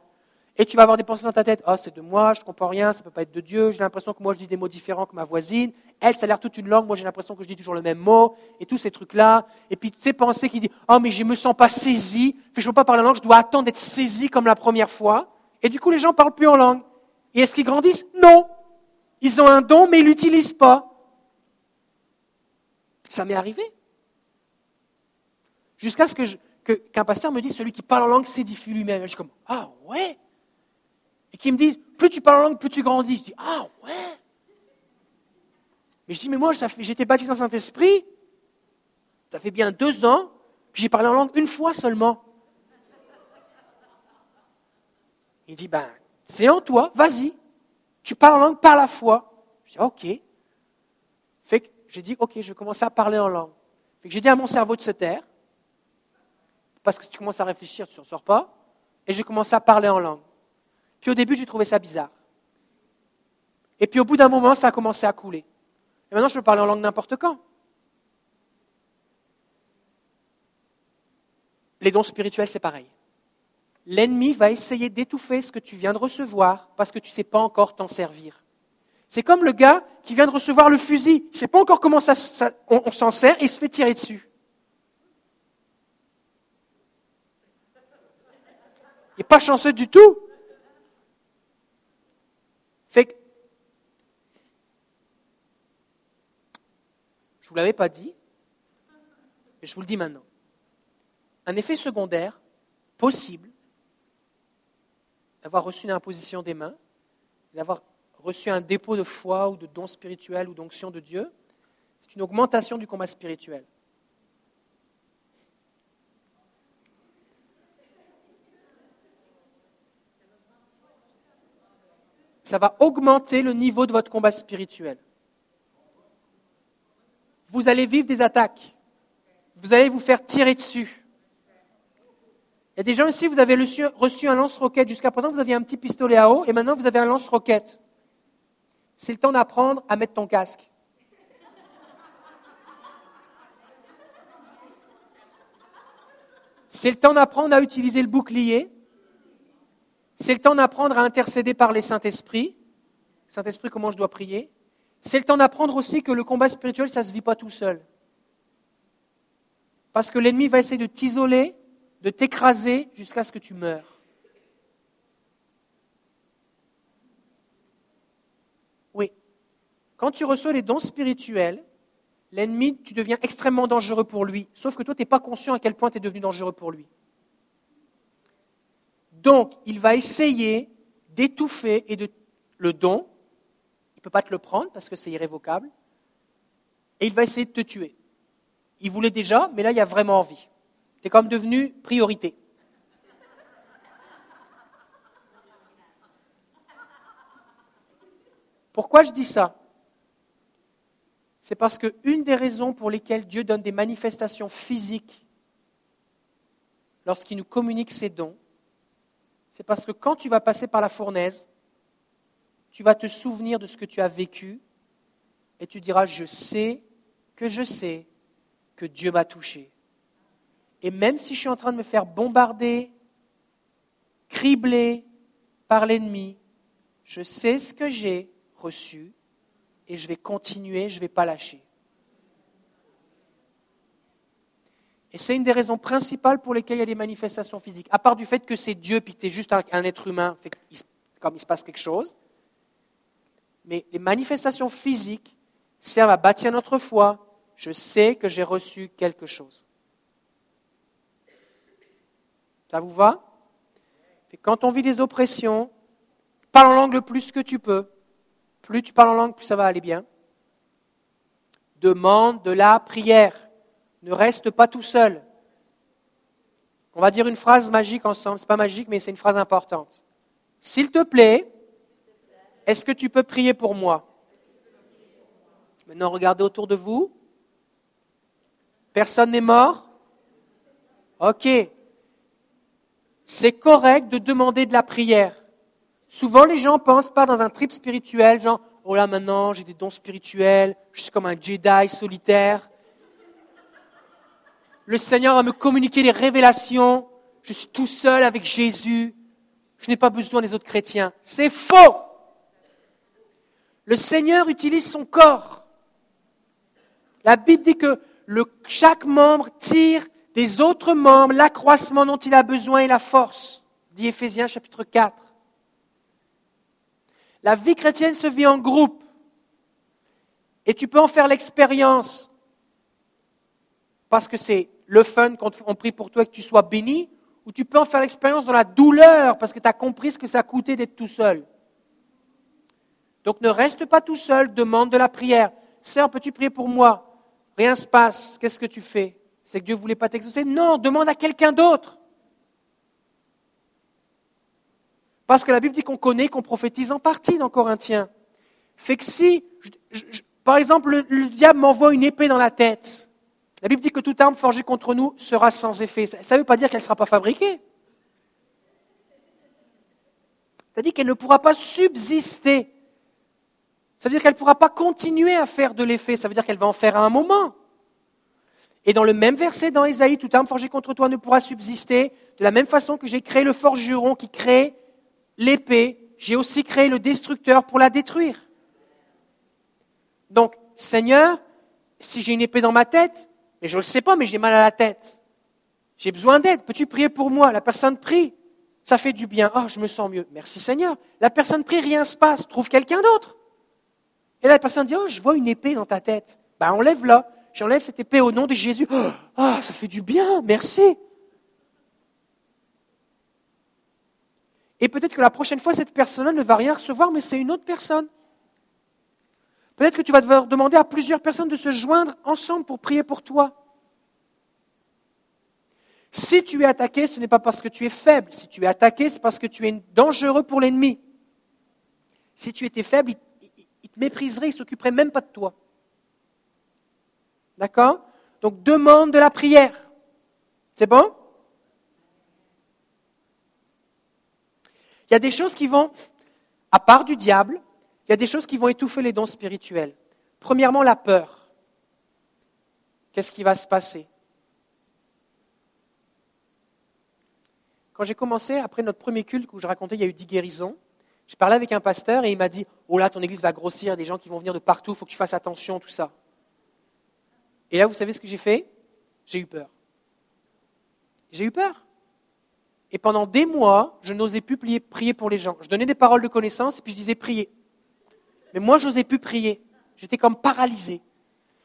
Et tu vas avoir des pensées dans ta tête. oh, c'est de moi, je ne comprends rien, ça ne peut pas être de Dieu. J'ai l'impression que moi, je dis des mots différents que ma voisine. Elle, ça a l'air toute une langue. Moi, j'ai l'impression que je dis toujours le même mot. Et tous ces trucs-là. Et puis, ces pensées qui disent, oh, mais je ne me sens pas saisi. je ne peux pas parler en langue, je dois attendre d'être saisi comme la première fois. Et du coup, les gens ne parlent plus en langue. Et est-ce qu'ils grandissent? Non. Ils ont un don, mais ils ne l'utilisent pas. Ça m'est arrivé. Jusqu'à ce que qu'un pasteur me dise celui qui parle en langue s'édifie lui-même. Je suis comme ah ouais. Et qui me dit plus tu parles en langue, plus tu grandis. Je dis ah ouais. Mais je dis mais moi j'étais baptisé dans Saint-Esprit. Ça fait bien deux ans. Puis j'ai parlé en langue une fois seulement. Il dit ben c'est en toi, vas-y. Tu parles en langue par la foi. Je dis ok. Fait que j'ai dit ok, je vais commencer à parler en langue. Fait que j'ai dit à mon cerveau de se taire parce que si tu commences à réfléchir, tu n'en sors pas. Et j'ai commencé à parler en langue. Puis au début, j'ai trouvé ça bizarre. Et puis au bout d'un moment, ça a commencé à couler. Et maintenant, je peux parler en langue n'importe quand. Les dons spirituels, c'est pareil. L'ennemi va essayer d'étouffer ce que tu viens de recevoir parce que tu ne sais pas encore t'en servir. C'est comme le gars qui vient de recevoir le fusil. Il ne sait pas encore comment ça, on, on s'en sert et il se fait tirer dessus. Il n'est pas chanceux du tout. Fait que, je ne vous l'avais pas dit, mais je vous le dis maintenant. Un effet secondaire possible d'avoir reçu une imposition des mains, d'avoir reçu un dépôt de foi ou de don spirituel ou d'onction de Dieu, c'est une augmentation du combat spirituel. ça va augmenter le niveau de votre combat spirituel. Vous allez vivre des attaques. Vous allez vous faire tirer dessus. Il y a des gens ici, vous avez reçu un lance-roquette. Jusqu'à présent, vous aviez un petit pistolet à eau et maintenant, vous avez un lance-roquette. C'est le temps d'apprendre à mettre ton casque. C'est le temps d'apprendre à utiliser le bouclier. C'est le temps d'apprendre à intercéder par les Saint-Esprit. Saint-Esprit, comment je dois prier? C'est le temps d'apprendre aussi que le combat spirituel, ça ne se vit pas tout seul. Parce que l'ennemi va essayer de t'isoler, de t'écraser jusqu'à ce que tu meurs. Oui. Quand tu reçois les dons spirituels, l'ennemi, tu deviens extrêmement dangereux pour lui. Sauf que toi, tu n'es pas conscient à quel point tu es devenu dangereux pour lui. Donc, il va essayer d'étouffer et de le don. Pas te le prendre parce que c'est irrévocable. Et il va essayer de te tuer. Il voulait déjà, mais là, il a vraiment envie. Tu es comme devenu priorité. Pourquoi je dis ça? C'est parce qu'une des raisons pour lesquelles Dieu donne des manifestations physiques lorsqu'il nous communique ses dons, c'est parce que quand tu vas passer par la fournaise, tu vas te souvenir de ce que tu as vécu et tu diras, je sais que je sais que Dieu m'a touché. Et même si je suis en train de me faire bombarder, cribler par l'ennemi, je sais ce que j'ai reçu et je vais continuer, je ne vais pas lâcher. Et c'est une des raisons principales pour lesquelles il y a des manifestations physiques. À part du fait que c'est Dieu, puis que tu es juste un, être humain, comme il se passe quelque chose. Mais les manifestations physiques servent à bâtir notre foi. Je sais que j'ai reçu quelque chose. Ça vous va? Quand on vit des oppressions, parle en langue le plus que tu peux. Plus tu parles en langue, plus ça va aller bien. Demande de la prière. Ne reste pas tout seul. On va dire une phrase magique ensemble. Ce n'est pas magique, mais c'est une phrase importante. S'il te plaît, est-ce que tu peux prier pour moi? Maintenant, regardez autour de vous. Personne n'est mort? Ok. C'est correct de demander de la prière. Souvent, les gens pensent pas dans un trip spirituel, genre, oh là maintenant, j'ai des dons spirituels, je suis comme un Jedi solitaire. Le Seigneur va me communiquer les révélations, je suis tout seul avec Jésus, je n'ai pas besoin des autres chrétiens. C'est faux. Le Seigneur utilise son corps. La Bible dit que chaque membre tire des autres membres l'accroissement dont il a besoin et la force, dit Éphésiens chapitre 4. La vie chrétienne se vit en groupe. Et tu peux en faire l'expérience parce que c'est le fun quand on prie pour toi et que tu sois béni, ou tu peux en faire l'expérience dans la douleur parce que tu as compris ce que ça coûté d'être tout seul. Donc ne reste pas tout seul, demande de la prière. Sœur, peux-tu prier pour moi? Rien se passe. Qu'est-ce que tu fais? C'est que Dieu ne voulait pas t'exaucer? Non, demande à quelqu'un d'autre. Parce que la Bible dit qu'on connaît, qu'on prophétise en partie dans Corinthiens. Fait que si, par exemple, le, diable m'envoie une épée dans la tête, la Bible dit que toute arme forgée contre nous sera sans effet. Ça ne veut pas dire qu'elle ne sera pas fabriquée. Dit qu'elle ne pourra pas subsister. Ça veut dire qu'elle ne pourra pas continuer à faire de l'effet. Ça veut dire qu'elle va en faire à un moment. Et dans le même verset, dans Ésaïe, toute arme forgée contre toi ne pourra subsister. De la même façon que j'ai créé le forgeron qui crée l'épée, j'ai aussi créé le destructeur pour la détruire. Donc, Seigneur, si j'ai une épée dans ma tête, et je ne le sais pas, mais j'ai mal à la tête, j'ai besoin d'aide, peux-tu prier pour moi? La personne prie, ça fait du bien, oh, je me sens mieux. Merci Seigneur. La personne prie, rien ne se passe, trouve quelqu'un d'autre. Et là, la personne dit, oh, je vois une épée dans ta tête. Ben, enlève-la. J'enlève cette épée au nom de Jésus. Oh, ah, ça fait du bien, merci. Et peut-être que la prochaine fois, cette personne-là ne va rien recevoir, mais c'est une autre personne. Peut-être que tu vas devoir demander à plusieurs personnes de se joindre ensemble pour prier pour toi. Si tu es attaqué, ce n'est pas parce que tu es faible. Si tu es attaqué, c'est parce que tu es dangereux pour l'ennemi. Si tu étais faible, il te mépriserait, il ne s'occuperait même pas de toi. D'accord? Donc demande de la prière. C'est bon? Il y a des choses qui vont, à part du diable, il y a des choses qui vont étouffer les dons spirituels. Premièrement, la peur. Qu'est-ce qui va se passer? Quand j'ai commencé, après notre premier culte où je racontais, il y a eu dix guérisons, je parlais avec un pasteur et il m'a dit Oh là, ton église va grossir, des gens qui vont venir de partout, il faut que tu fasses attention, tout ça. Et là, vous savez ce que j'ai fait? J'ai eu peur. J'ai eu peur. Et pendant des mois, je n'osais plus prier pour les gens. Je donnais des paroles de connaissance et puis je disais prier. Mais moi, je n'osais plus prier. J'étais comme paralysé.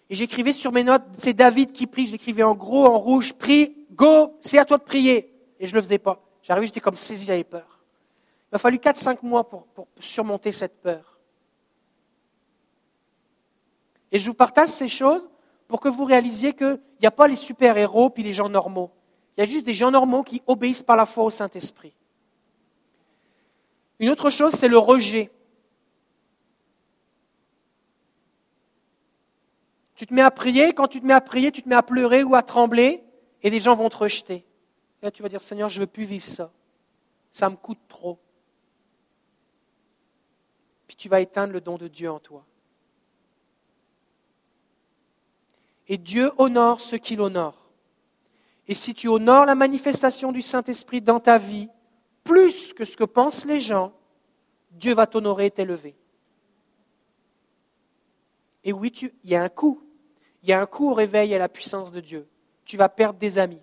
Et j'écrivais sur mes notes, c'est David qui prie, je l'écrivais en gros, en rouge, prie, go, c'est à toi de prier. Et je ne le faisais pas. J'arrivais, j'étais comme saisi, j'avais peur. Il m'a fallu 4-5 mois pour, surmonter cette peur. Et je vous partage ces choses pour que vous réalisiez qu'il n'y a pas les super-héros puis les gens normaux. Il y a juste des gens normaux qui obéissent par la foi au Saint-Esprit. Une autre chose, c'est le rejet. Tu te mets à prier, quand tu te mets à prier, tu te mets à pleurer ou à trembler, et des gens vont te rejeter. Et là, tu vas dire, Seigneur, je ne veux plus vivre ça. Ça me coûte trop. Puis tu vas éteindre le don de Dieu en toi. Et Dieu honore ce qu'il honore. Et si tu honores la manifestation du Saint-Esprit dans ta vie, plus que ce que pensent les gens, Dieu va t'honorer et t'élever. Et oui, il y a un coup. Il y a un coup au réveil à la puissance de Dieu. Tu vas perdre des amis.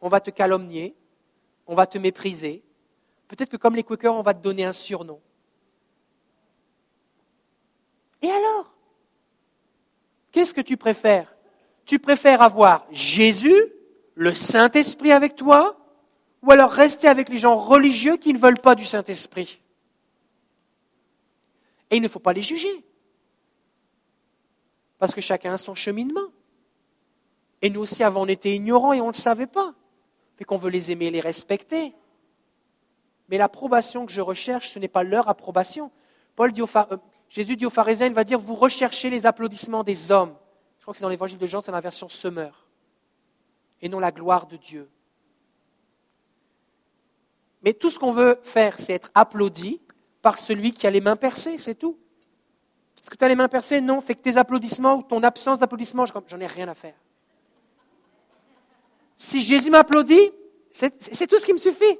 On va te calomnier. On va te mépriser. Peut-être que comme les Quakers, on va te donner un surnom. Et alors? Qu'est-ce que tu préfères? Tu préfères avoir Jésus, le Saint-Esprit avec toi, ou alors rester avec les gens religieux qui ne veulent pas du Saint-Esprit? Et il ne faut pas les juger. Parce que chacun a son cheminement. Et nous aussi avons été ignorants et on ne le savait pas. Fait qu'on veut les aimer et les respecter. Mais l'approbation que je recherche, ce n'est pas leur approbation. Paul dit euh, Jésus dit aux pharisiens, il va dire, vous recherchez les applaudissements des hommes. Je crois que c'est dans l'évangile de Jean, c'est dans la version semeur. Et non la gloire de Dieu. Mais tout ce qu'on veut faire, c'est être applaudi par celui qui a les mains percées, c'est tout. Est-ce que tu as les mains percées? Non. Fait que tes applaudissements ou ton absence d'applaudissements, j'en ai rien à faire. Si Jésus m'applaudit, c'est tout ce qui me suffit.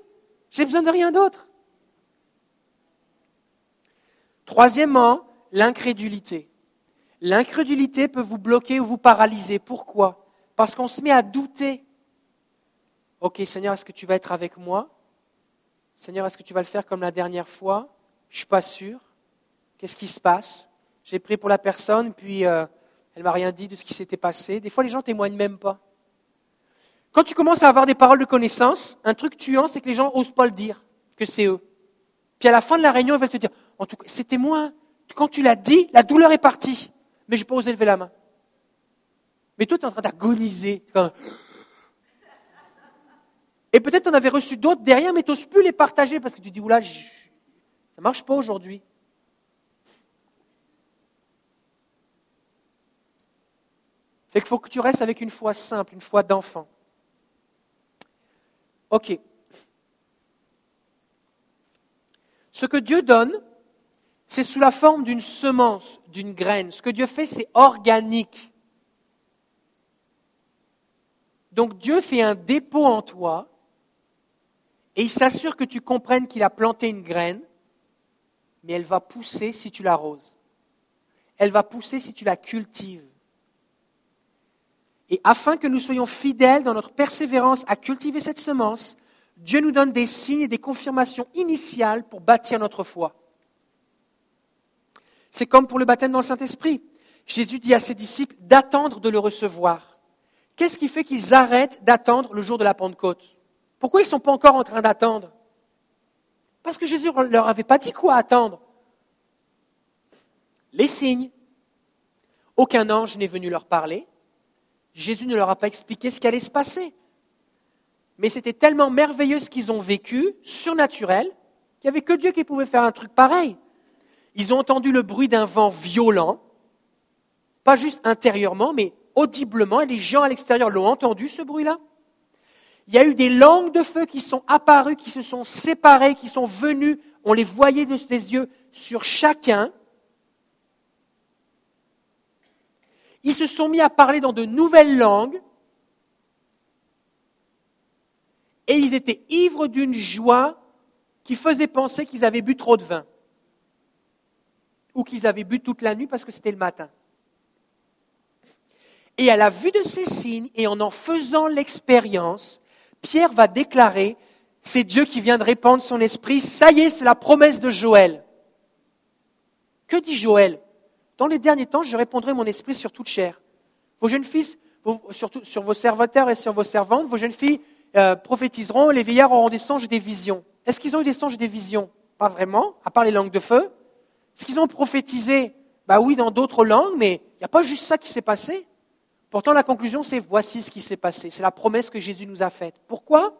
J'ai besoin de rien d'autre. Troisièmement, l'incrédulité. L'incrédulité peut vous bloquer ou vous paralyser. Pourquoi? Parce qu'on se met à douter. Ok Seigneur, est-ce que tu vas être avec moi? Seigneur, est-ce que tu vas le faire comme la dernière fois? Je ne suis pas sûr. Qu'est-ce qui se passe? J'ai prié pour la personne, puis euh, elle ne m'a rien dit de ce qui s'était passé. Des fois, les gens témoignent même pas. Quand tu commences à avoir des paroles de connaissance, un truc tuant, c'est que les gens n'osent pas le dire, que c'est eux. Puis à la fin de la réunion, ils veulent te dire, en tout cas, c'était moi. Quand tu l'as dit, la douleur est partie. Mais je n'ai pas osé lever la main. Mais toi, tu es en train d'agoniser. Et peut-être en avais reçu d'autres derrière, mais tu n'oses plus les partager parce que tu dis, oula, ça ne marche pas aujourd'hui. Fait qu'il faut que tu restes avec une foi simple, une foi d'enfant. Ok. Ce que Dieu donne, c'est sous la forme d'une semence, d'une graine. Ce que Dieu fait, c'est organique. Donc Dieu fait un dépôt en toi et il s'assure que tu comprennes qu'il a planté une graine, mais elle va pousser si tu l'arroses. Elle va pousser si tu la cultives. Et afin que nous soyons fidèles dans notre persévérance à cultiver cette semence, Dieu nous donne des signes et des confirmations initiales pour bâtir notre foi. C'est comme pour le baptême dans le Saint-Esprit. Jésus dit à ses disciples d'attendre de le recevoir. Qu'est-ce qui fait qu'ils arrêtent d'attendre le jour de la Pentecôte? Pourquoi ils ne sont pas encore en train d'attendre? Parce que Jésus ne leur avait pas dit quoi attendre. Les signes. Aucun ange n'est venu leur parler. Jésus ne leur a pas expliqué ce qui allait se passer mais c'était tellement merveilleux ce qu'ils ont vécu, surnaturel, qu'il n'y avait que Dieu qui pouvait faire un truc pareil. Ils ont entendu le bruit d'un vent violent, pas juste intérieurement, mais audiblement, et les gens à l'extérieur l'ont entendu, ce bruit-là. Il y a eu des langues de feu qui sont apparues, qui se sont séparées, qui sont venues, on les voyait de ses yeux sur chacun. Ils se sont mis à parler dans de nouvelles langues, et ils étaient ivres d'une joie qui faisait penser qu'ils avaient bu trop de vin. Ou qu'ils avaient bu toute la nuit parce que c'était le matin. Et à la vue de ces signes et en en faisant l'expérience, Pierre va déclarer, c'est Dieu qui vient de répandre son esprit, ça y est, c'est la promesse de Joël, Que dit Joël? Dans les derniers temps, je répondrai mon esprit sur toute chair. Vos jeunes filles, surtout sur vos serviteurs et sur vos servantes, vos jeunes filles euh, prophétiseront, les vieillards auront des songes et des visions. Est-ce qu'ils ont eu des songes et des visions? Pas vraiment, à part les langues de feu. Est-ce qu'ils ont prophétisé? Bah oui, dans d'autres langues, mais il n'y a pas juste ça qui s'est passé. Pourtant, la conclusion, c'est voici ce qui s'est passé. C'est la promesse que Jésus nous a faite. Pourquoi?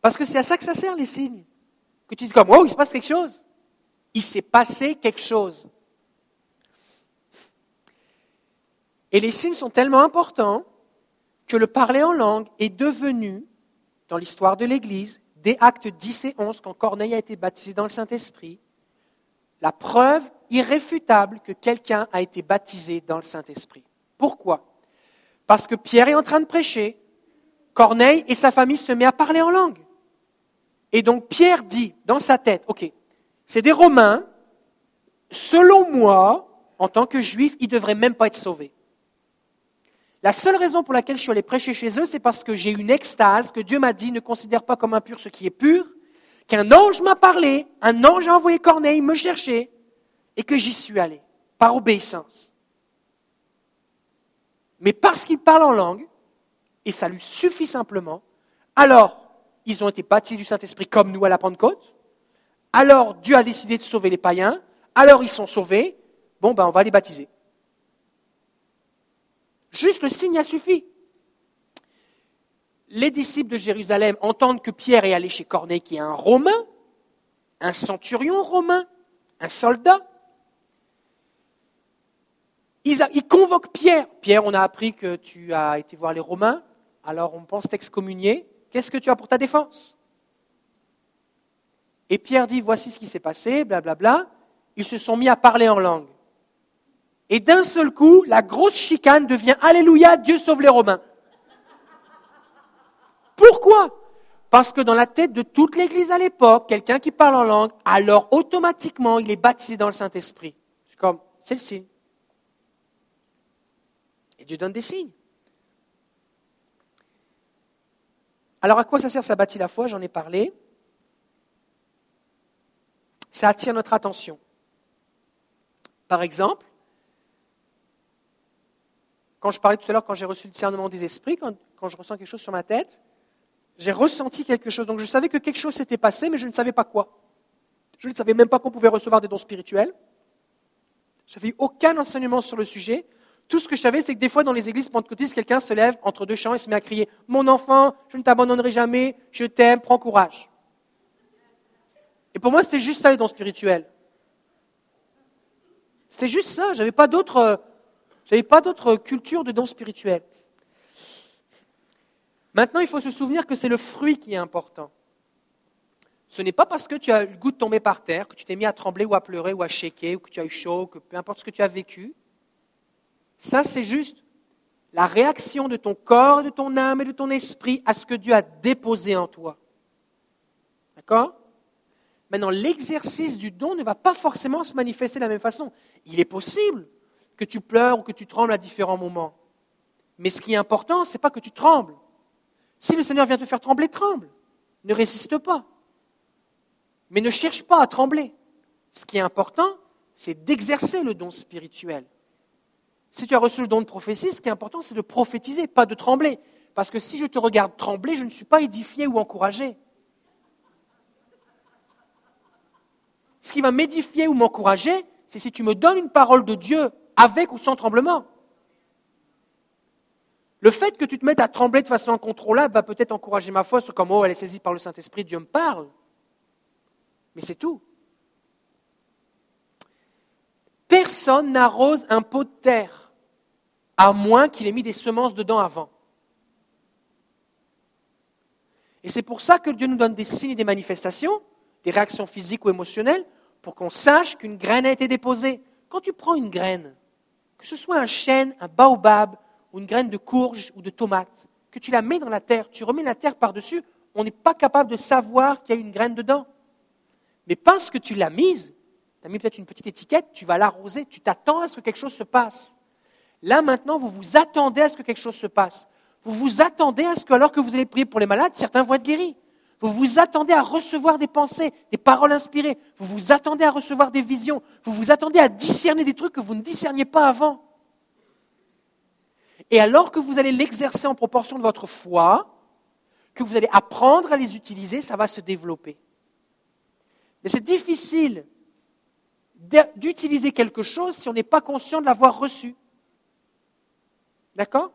Parce que c'est à ça que ça sert, les signes. Que tu dis comme, oh, il se passe quelque chose. Il s'est passé quelque chose. Et les signes sont tellement importants que le parler en langue est devenu, dans l'histoire de l'Église, dès Actes 10 et 11, quand Corneille a été baptisé dans le Saint-Esprit, la preuve irréfutable que quelqu'un a été baptisé dans le Saint-Esprit. Pourquoi? Parce que Pierre est en train de prêcher, Corneille et sa famille se mettent à parler en langue. Et donc Pierre dit dans sa tête, OK, c'est des Romains, selon moi, en tant que juif, ils ne devraient même pas être sauvés. La seule raison pour laquelle je suis allé prêcher chez eux, c'est parce que j'ai une extase, que Dieu m'a dit, ne considère pas comme impur ce qui est pur, qu'un ange m'a parlé, un ange a envoyé Corneille me chercher, et que j'y suis allé, par obéissance. Mais parce qu'il parle en langue, et ça lui suffit simplement, alors ils ont été baptisés du Saint-Esprit comme nous à la Pentecôte. Alors Dieu a décidé de sauver les païens. Alors ils sont sauvés. Bon, ben on va les baptiser. Juste le signe a suffi. Les disciples de Jérusalem entendent que Pierre est allé chez Corneille, qui est un Romain, un centurion romain, un soldat. Ils, ils, convoquent Pierre. Pierre, on a appris que tu as été voir les Romains, alors on pense t'excommunier. Qu'est-ce que tu as pour ta défense? Et Pierre dit, voici ce qui s'est passé, blablabla. Ils se sont mis à parler en langue. Et d'un seul coup, la grosse chicane devient Alléluia, Dieu sauve les Romains. Pourquoi? Parce que dans la tête de toute l'Église à l'époque, quelqu'un qui parle en langue, alors automatiquement, il est baptisé dans le Saint-Esprit. C'est comme, c'est le signe. Et Dieu donne des signes. Alors à quoi ça sert ça bâtit la foi? J'en ai parlé. Ça attire notre attention. Par exemple, quand je parlais tout à l'heure, quand j'ai reçu le discernement des esprits, quand, je ressens quelque chose sur ma tête, j'ai ressenti quelque chose. Donc je savais que quelque chose s'était passé, mais je ne savais pas quoi. Je ne savais même pas qu'on pouvait recevoir des dons spirituels. Je n'avais aucun enseignement sur le sujet. Tout ce que je savais, c'est que des fois, dans les églises pentecôtistes, quelqu'un se lève entre deux chants et se met à crier Mon enfant, je ne t'abandonnerai jamais, je t'aime, prends courage. Et pour moi, c'était juste ça, les dons spirituels. C'était juste ça. Je n'avais pas d'autre, pas d'autre culture de dons spirituels. Maintenant, il faut se souvenir que c'est le fruit qui est important. Ce n'est pas parce que tu as eu le goût de tomber par terre, que tu t'es mis à trembler ou à pleurer ou à shaker, ou que tu as eu chaud, peu importe ce que tu as vécu, ça, c'est juste la réaction de ton corps, de ton âme et de ton esprit à ce que Dieu a déposé en toi. D'accord? Maintenant, l'exercice du don ne va pas forcément se manifester de la même façon. Il est possible que tu pleures ou que tu trembles à différents moments. Mais ce qui est important, ce n'est pas que tu trembles. Si le Seigneur vient te faire trembler, tremble. Ne résiste pas. Mais ne cherche pas à trembler. Ce qui est important, c'est d'exercer le don spirituel. Si tu as reçu le don de prophétie, ce qui est important, c'est de prophétiser, pas de trembler. Parce que si je te regarde trembler, je ne suis pas édifié ou encouragé. Ce qui va m'édifier ou m'encourager, c'est si tu me donnes une parole de Dieu avec ou sans tremblement. Le fait que tu te mettes à trembler de façon incontrôlable va peut-être encourager ma foi comme oh, elle est saisie par le Saint-Esprit, Dieu me parle. Mais c'est tout. Personne n'arrose un pot de terre à moins qu'il ait mis des semences dedans avant. Et c'est pour ça que Dieu nous donne des signes et des manifestations, des réactions physiques ou émotionnelles, pour qu'on sache qu'une graine a été déposée. Quand tu prends une graine, que ce soit un chêne, un baobab, ou une graine de courge ou de tomate, que tu la mets dans la terre, tu remets la terre par-dessus, on n'est pas capable de savoir qu'il y a une graine dedans. Mais parce que tu l'as mise, tu as mis peut-être une petite étiquette, tu vas l'arroser, tu t'attends à ce que quelque chose se passe. Là, maintenant, vous vous attendez à ce que quelque chose se passe. Vous vous attendez à ce que, alors que vous allez prier pour les malades, certains vont être guéris. Vous vous attendez à recevoir des pensées, des paroles inspirées. Vous vous attendez à recevoir des visions. Vous vous attendez à discerner des trucs que vous ne discerniez pas avant. Et alors que vous allez l'exercer en proportion de votre foi, que vous allez apprendre à les utiliser, ça va se développer. Mais c'est difficile d'utiliser quelque chose si on n'est pas conscient de l'avoir reçu. D'accord?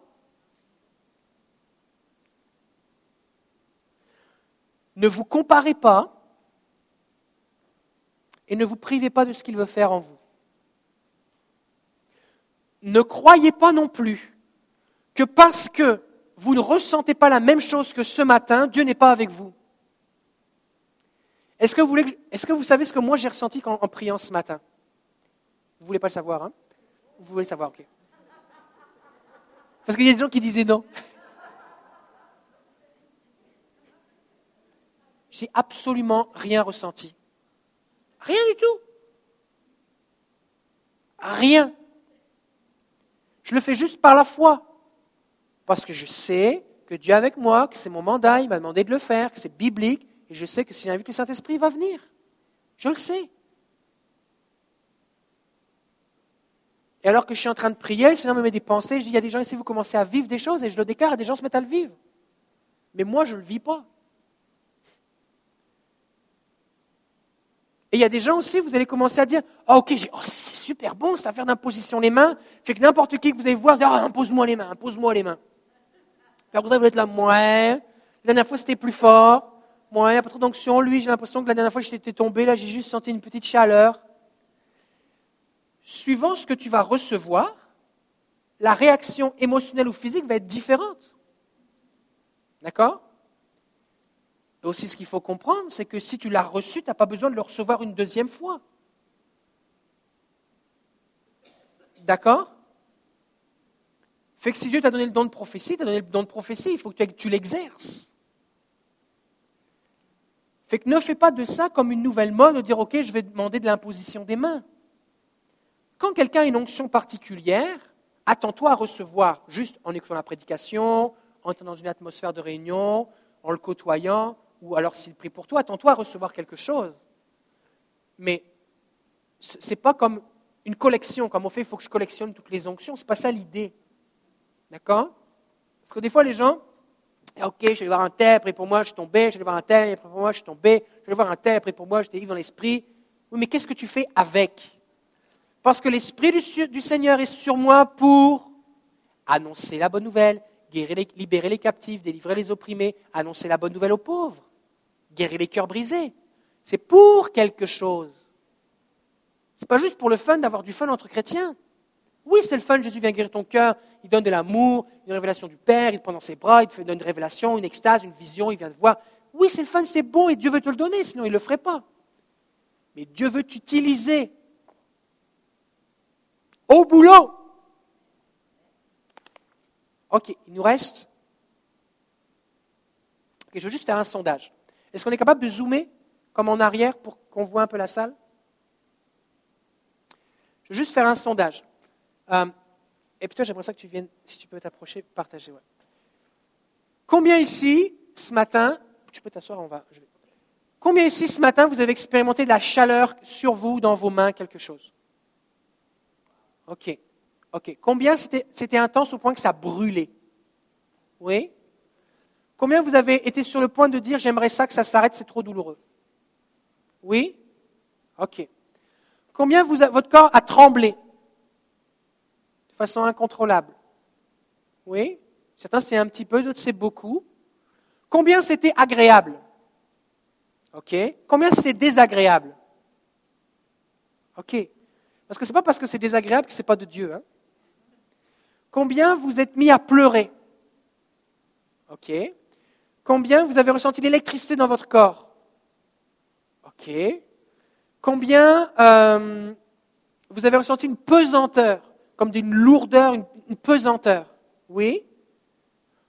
Ne vous comparez pas et ne vous privez pas de ce qu'il veut faire en vous. Ne croyez pas non plus que parce que vous ne ressentez pas la même chose que ce matin, Dieu n'est pas avec vous. Est-ce que, vous savez ce que moi j'ai ressenti en, priant ce matin? Vous ne voulez pas le savoir, hein? Vous voulez le savoir, ok. Parce qu'il y a des gens qui disaient non. J'ai absolument rien ressenti. Rien du tout. Rien. Je le fais juste par la foi. Parce que je sais que Dieu est avec moi, que c'est mon mandat, il m'a demandé de le faire, que c'est biblique, et je sais que si j'invite le Saint-Esprit, il va venir. Je le sais. Et alors que je suis en train de prier, le Seigneur me met des pensées, je dis, il y a des gens ici, vous commencez à vivre des choses, et je le déclare, et des gens se mettent à le vivre. Mais moi, je ne le vis pas. Et il y a des gens aussi, vous allez commencer à dire, ah ok, oh, c'est super bon cette affaire d'imposition les mains, fait que n'importe qui que vous allez voir, dire, ah, impose-moi les mains, impose-moi les mains. Alors vous allez être là, ouais, la dernière fois c'était plus fort, moi, il n'y a pas trop d'onction. Lui, j'ai l'impression que la dernière fois j'étais tombé, là, j'ai juste senti une petite chaleur. Suivant ce que tu vas recevoir, la réaction émotionnelle ou physique va être différente. D'accord? Aussi, ce qu'il faut comprendre, c'est que si tu l'as reçu, tu n'as pas besoin de le recevoir une deuxième fois. D'accord? Fait que si Dieu t'a donné le don de prophétie, t'a donné le don de prophétie, il faut que tu l'exerces. Fait que ne fais pas de ça comme une nouvelle mode de dire OK, je vais demander de l'imposition des mains. Quand quelqu'un a une onction particulière, attends-toi à recevoir, juste en écoutant la prédication, en étant dans une atmosphère de réunion, en le côtoyant, ou alors s'il prie pour toi, attends-toi à recevoir quelque chose. Mais ce n'est pas comme une collection, comme on fait, il faut que je collectionne toutes les onctions, ce n'est pas ça l'idée. D'accord? Parce que des fois, les gens, Ok, je vais voir un tel, et pour moi, je suis tombé, je vais voir un tel, après pour moi, je suis tombé, je vais voir un tel, et pour moi, je dérive dans l'esprit. Oui, mais qu'est-ce que tu fais avec? Parce que l'esprit du, Seigneur est sur moi pour annoncer la bonne nouvelle, guérir libérer les captifs, délivrer les opprimés, annoncer la bonne nouvelle aux pauvres, guérir les cœurs brisés. C'est pour quelque chose. Ce n'est pas juste pour le fun d'avoir du fun entre chrétiens. Oui, c'est le fun, Jésus vient guérir ton cœur, il donne de l'amour, une révélation du Père, il prend dans ses bras, il te donne une révélation, une extase, une vision, il vient te voir. Oui, c'est le fun, c'est bon et Dieu veut te le donner, sinon il ne le ferait pas. Mais Dieu veut t'utiliser. Au boulot. Ok, il nous reste. Je veux juste faire un sondage. Est-ce qu'on est capable de zoomer comme en arrière pour qu'on voit un peu la salle? Je veux juste faire un sondage. Euh, et puis toi, j'aimerais ça que tu viennes, si tu peux t'approcher, partager. Combien ici, ce matin, tu peux t'asseoir, on va. Combien ici, ce matin, vous avez expérimenté de la chaleur sur vous, dans vos mains, quelque chose? Ok. Ok. Combien c'était intense au point que ça brûlait? Oui Combien vous avez été sur le point de dire j'aimerais ça que ça s'arrête, c'est trop douloureux? Oui Ok. Combien vous, votre corps a tremblé? Façon incontrôlable? Oui Certains c'est un petit peu, d'autres c'est beaucoup. Combien c'était agréable? OK Combien c'était désagréable? OK Parce que ce n'est pas parce que c'est désagréable que ce n'est pas de Dieu. Hein? Combien vous êtes mis à pleurer? OK Combien vous avez ressenti l'électricité dans votre corps? OK Combien euh, vous avez ressenti une pesanteur comme d'une lourdeur, une, pesanteur? Oui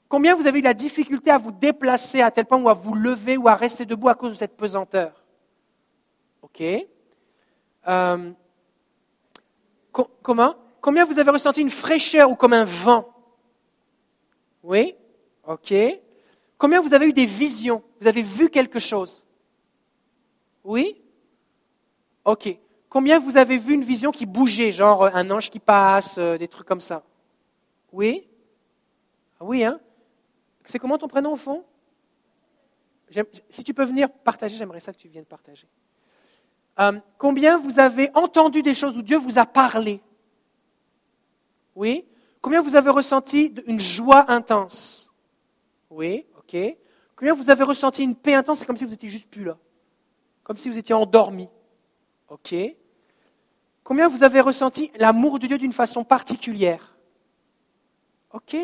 Combien vous avez eu la difficulté à vous déplacer à tel point ou à vous lever ou à rester debout à cause de cette pesanteur? Ok. Euh, comment? Combien vous avez ressenti une fraîcheur ou comme un vent? Oui? Ok. Combien vous avez eu des visions? Vous avez vu quelque chose? Oui? Ok. Combien vous avez vu une vision qui bougeait, genre euh, un ange qui passe, euh, des trucs comme ça? Oui? Ah Oui, hein? C'est comment ton prénom au fond? Si tu peux venir partager, j'aimerais ça que tu viennes partager. Euh, combien vous avez entendu des choses où Dieu vous a parlé? Oui Combien vous avez ressenti une joie intense? Oui, ok. Combien vous avez ressenti une paix intense? C'est comme si vous étiez juste plus là. Comme si vous étiez endormi. Ok. Combien vous avez ressenti l'amour de Dieu d'une façon particulière? Ok.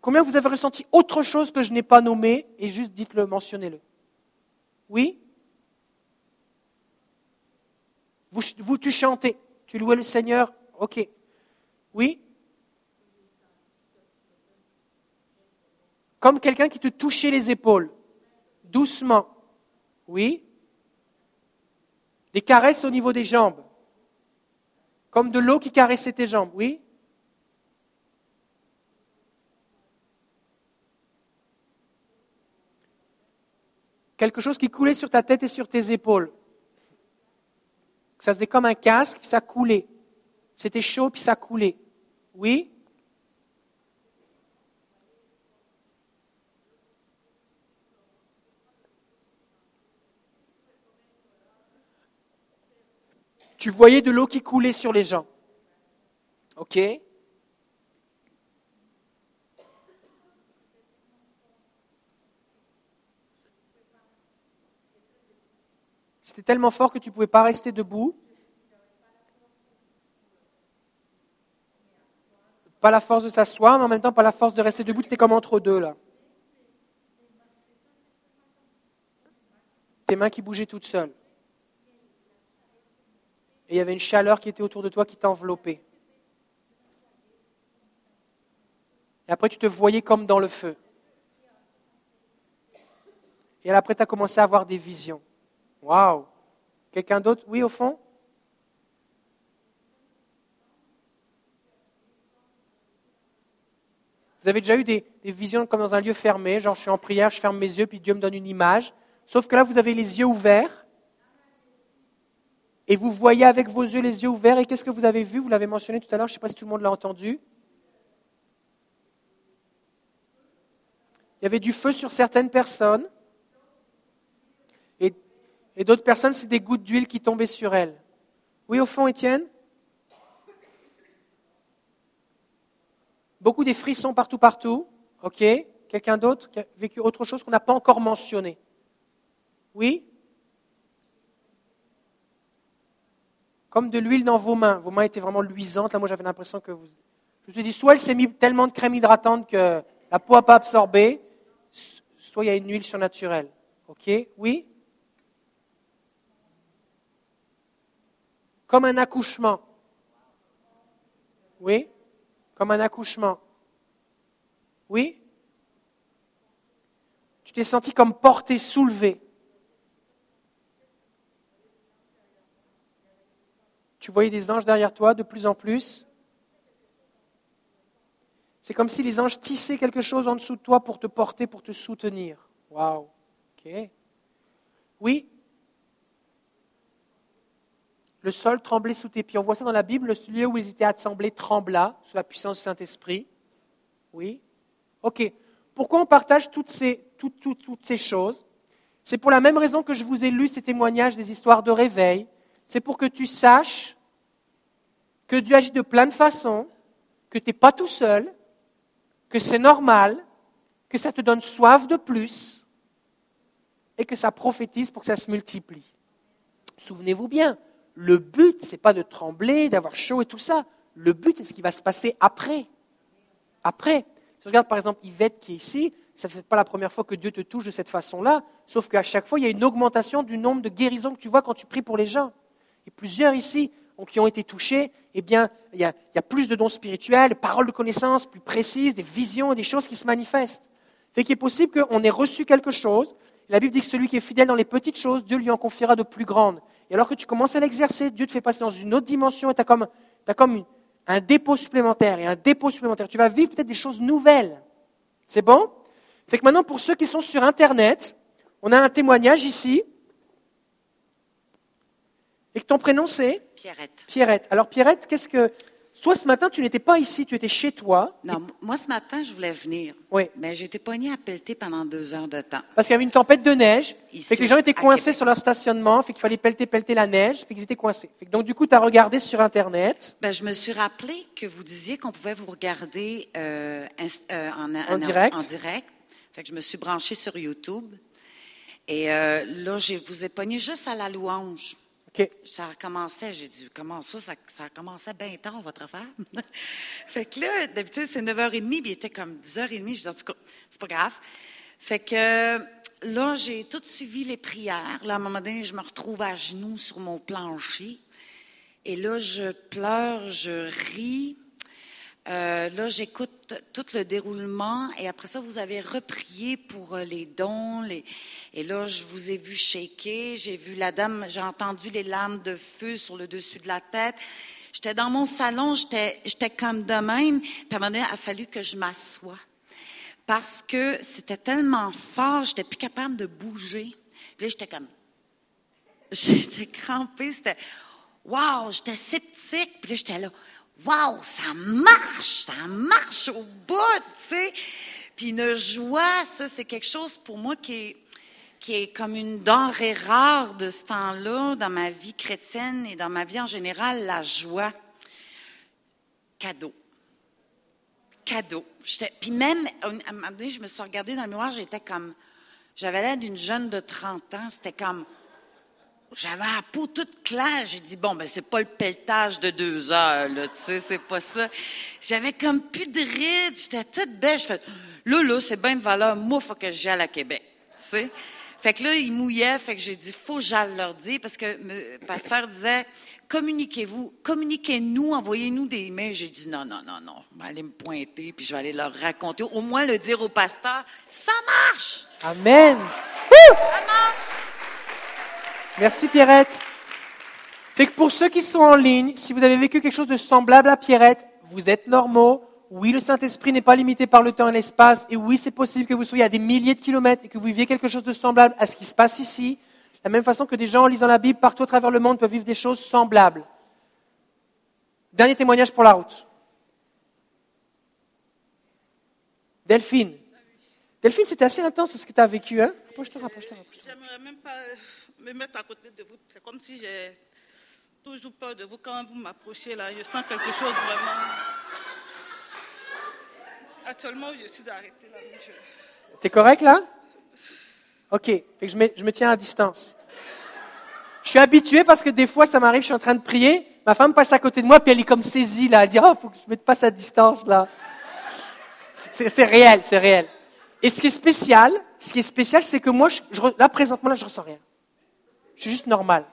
Combien vous avez ressenti autre chose que je n'ai pas nommé? Et juste dites-le, mentionnez-le Oui? Vous, vous, tu chantais, tu louais le Seigneur? Ok. Oui? Comme quelqu'un qui te touchait les épaules, doucement. Oui? Des caresses au niveau des jambes. Comme de l'eau qui caressait tes jambes, oui? Quelque chose qui coulait sur ta tête et sur tes épaules. Ça faisait comme un casque, puis ça coulait. C'était chaud, puis ça coulait. Oui? Tu voyais de l'eau qui coulait sur les gens. OK? C'était tellement fort que tu ne pouvais pas rester debout. Pas la force de s'asseoir, mais en même temps pas la force de rester debout. Tu étais comme entre deux là. Tes mains qui bougeaient toutes seules et il y avait une chaleur qui était autour de toi qui t'enveloppait. Et après, tu te voyais comme dans le feu. Et après, tu as commencé à avoir des visions. Waouh! Quelqu'un d'autre? Oui, au fond? Vous avez déjà eu des, visions comme dans un lieu fermé, genre je suis en prière, je ferme mes yeux, puis Dieu me donne une image. Sauf que là, vous avez les yeux ouverts et vous voyez avec vos yeux les yeux ouverts. Et qu'est-ce que vous avez vu? Vous l'avez mentionné tout à l'heure, je ne sais pas si tout le monde l'a entendu. Il y avait du feu sur certaines personnes. Et, d'autres personnes, c'est des gouttes d'huile qui tombaient sur elles. Oui, au fond, Étienne? Beaucoup des frissons partout, partout. OK Quelqu'un d'autre qui a vécu autre chose qu'on n'a pas encore mentionné? Oui? Comme de l'huile dans vos mains. Vos mains étaient vraiment luisantes. Là, moi, j'avais l'impression que vous. Je me suis dit, soit elle s'est mis tellement de crème hydratante que la peau n'a pas absorbé, soit il y a une huile surnaturelle. OK Oui? Comme un accouchement. Oui? Comme un accouchement. Oui? Tu t'es senti comme porté, soulevé. Tu voyais des anges derrière toi de plus en plus. C'est comme si les anges tissaient quelque chose en dessous de toi pour te porter, pour te soutenir. Waouh. Ok. Oui? Le sol tremblait sous tes pieds. On voit ça dans la Bible. Le lieu où ils étaient assemblés trembla sous la puissance du Saint-Esprit. Oui. Ok. Pourquoi on partage toutes ces, choses? C'est pour la même raison que je vous ai lu ces témoignages des histoires de réveil c'est pour que tu saches que Dieu agit de plein de façons, que tu n'es pas tout seul, que c'est normal, que ça te donne soif de plus et que ça prophétise pour que ça se multiplie. Souvenez-vous bien, le but, ce n'est pas de trembler, d'avoir chaud et tout ça. Le but, c'est ce qui va se passer après. Après. Si je regarde par exemple Yvette qui est ici, ça ne fait pas la première fois que Dieu te touche de cette façon-là, sauf qu'à chaque fois, il y a une augmentation du nombre de guérisons que tu vois quand tu pries pour les gens. Et plusieurs ici qui ont été touchés, eh bien, il y, a, plus de dons spirituels, paroles de connaissance plus précises, des visions, des choses qui se manifestent. Fait qu'il est possible qu'on ait reçu quelque chose. La Bible dit que celui qui est fidèle dans les petites choses, Dieu lui en confiera de plus grandes. Et alors que tu commences à l'exercer, Dieu te fait passer dans une autre dimension et tu as comme, as comme un dépôt supplémentaire et un dépôt supplémentaire. Tu vas vivre peut-être des choses nouvelles. C'est bon? Fait que maintenant, pour ceux qui sont sur Internet, on a un témoignage ici. Et que ton prénom, c'est? Pierrette. Pierrette. Alors, Pierrette, qu'est-ce que. Toi, ce matin, tu n'étais pas ici, tu étais chez toi. Non, moi, ce matin, je voulais venir. Oui. Mais été pognée à pelleter pendant deux heures de temps. Parce qu'il y avait une tempête de neige. Ici, fait que les gens étaient coincés sur leur stationnement. Fait qu'il fallait pelleter, pelleter la neige. Fait qu'ils étaient coincés. Fait que donc, du coup, tu as regardé sur Internet. Ben, je me suis rappelé que vous disiez qu'on pouvait vous regarder euh, euh, en, En direct. En direct. Fait que je me suis branchée sur YouTube. Et euh, là, je vous ai pogné juste à la louange. Ça recommençait. J'ai dit, comment ça? Ça, commencé bien tard, votre affaire? fait que là, d'habitude, c'est 9h30, puis il était comme 10h30. Je dis, en tout cas, c'est pas grave. Fait que euh, là, j'ai tout suivi les prières. Là, à un moment donné, je me retrouve à genoux sur mon plancher. Et là, je pleure, je ris. Euh, là, j'écoute tout le déroulement et après ça, vous avez reprié pour euh, les dons. Et là, je vous ai vu shaker. J'ai vu la dame, j'ai entendu les lames de feu sur le dessus de la tête. J'étais dans mon salon, j'étais j'étais comme de même. Puis à un moment donné, il a fallu que je m'assoie parce que c'était tellement fort, j'étais plus capable de bouger. Puis là, j'étais comme J'étais crampée, c'était Wow, j'étais sceptique, puis là, j'étais là. Wow, ça marche, ça marche au bout, tu sais. Puis une joie, ça, c'est quelque chose pour moi qui est, qui est comme une denrée rare de ce temps-là dans ma vie chrétienne et dans ma vie en général, la joie. Cadeau. Cadeau. Puis même, à un moment donné, je me suis regardée dans le miroir, j'étais comme, j'avais l'air d'une jeune de 30 ans, c'était comme, j'avais la peau toute claire. J'ai dit, bon, ben, c'est pas le pelletage de deux heures, là, tu sais, c'est pas ça. J'avais comme plus de rides, j'étais toute belle. Je fais, là, là, c'est bien de valeur. Moi, faut que j'y aille à Québec, tu sais. Fait que là, ils mouillaient, fait que j'ai dit, faut que j'aille leur dire, parce que le pasteur disait, communiquez-vous, communiquez-nous, envoyez-nous des emails. J'ai dit, non, non, non, non, je vais aller me pointer, puis je vais aller leur raconter, au moins le dire au pasteur, ça marche! Amen. Wouh! Merci Pierrette. Fait que pour ceux qui sont en ligne, si vous avez vécu quelque chose de semblable à Pierrette, vous êtes normaux. Oui, le Saint-Esprit n'est pas limité par le temps et l'espace. Et oui, c'est possible que vous soyez à des milliers de kilomètres et que vous viviez quelque chose de semblable à ce qui se passe ici. De la même façon que des gens en lisant la Bible partout à travers le monde peuvent vivre des choses semblables. Dernier témoignage pour la route. Delphine. Delphine, c'était assez intense ce que tu as vécu, hein? Rapproche-toi, rapproche-toi, rapproche-toi. Me mettre à côté de vous. C'est comme si j'ai toujours peur de vous. Quand vous m'approchez là, je sens quelque chose vraiment. Actuellement, je suis arrêtée là. T'es correct là? Ok, fait que je, me, je me tiens à distance. Je suis habitué parce que des fois, ça m'arrive, je suis en train de prier, ma femme passe à côté de moi, puis elle est comme saisie là, elle dit Oh, faut que je me passe à distance là. C'est réel, c'est réel. Et ce qui est spécial, ce qui est spécial, c'est que moi, là présentement, là, je ressens rien. Je suis juste normal.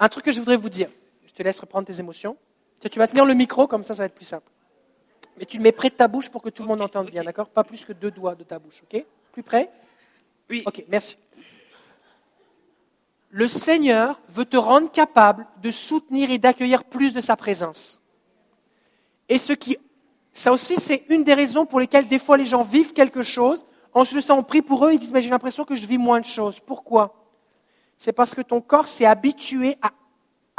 Un truc que je voudrais vous dire, je te laisse reprendre tes émotions. Tu tu vas tenir le micro, comme ça, ça va être plus simple. Mais tu le mets près de ta bouche pour que tout le monde entende bien, d'accord? Pas plus que deux doigts de ta bouche, ok? Plus près? Oui. Ok, merci. Le Seigneur veut te rendre capable de soutenir et d'accueillir plus de sa présence. Et ce qui, ça aussi, c'est une des raisons pour lesquelles des fois les gens vivent quelque chose. De ça, on prie pour eux, ils disent, mais j'ai l'impression que je vis moins de choses. Pourquoi? C'est parce que ton corps s'est habitué à,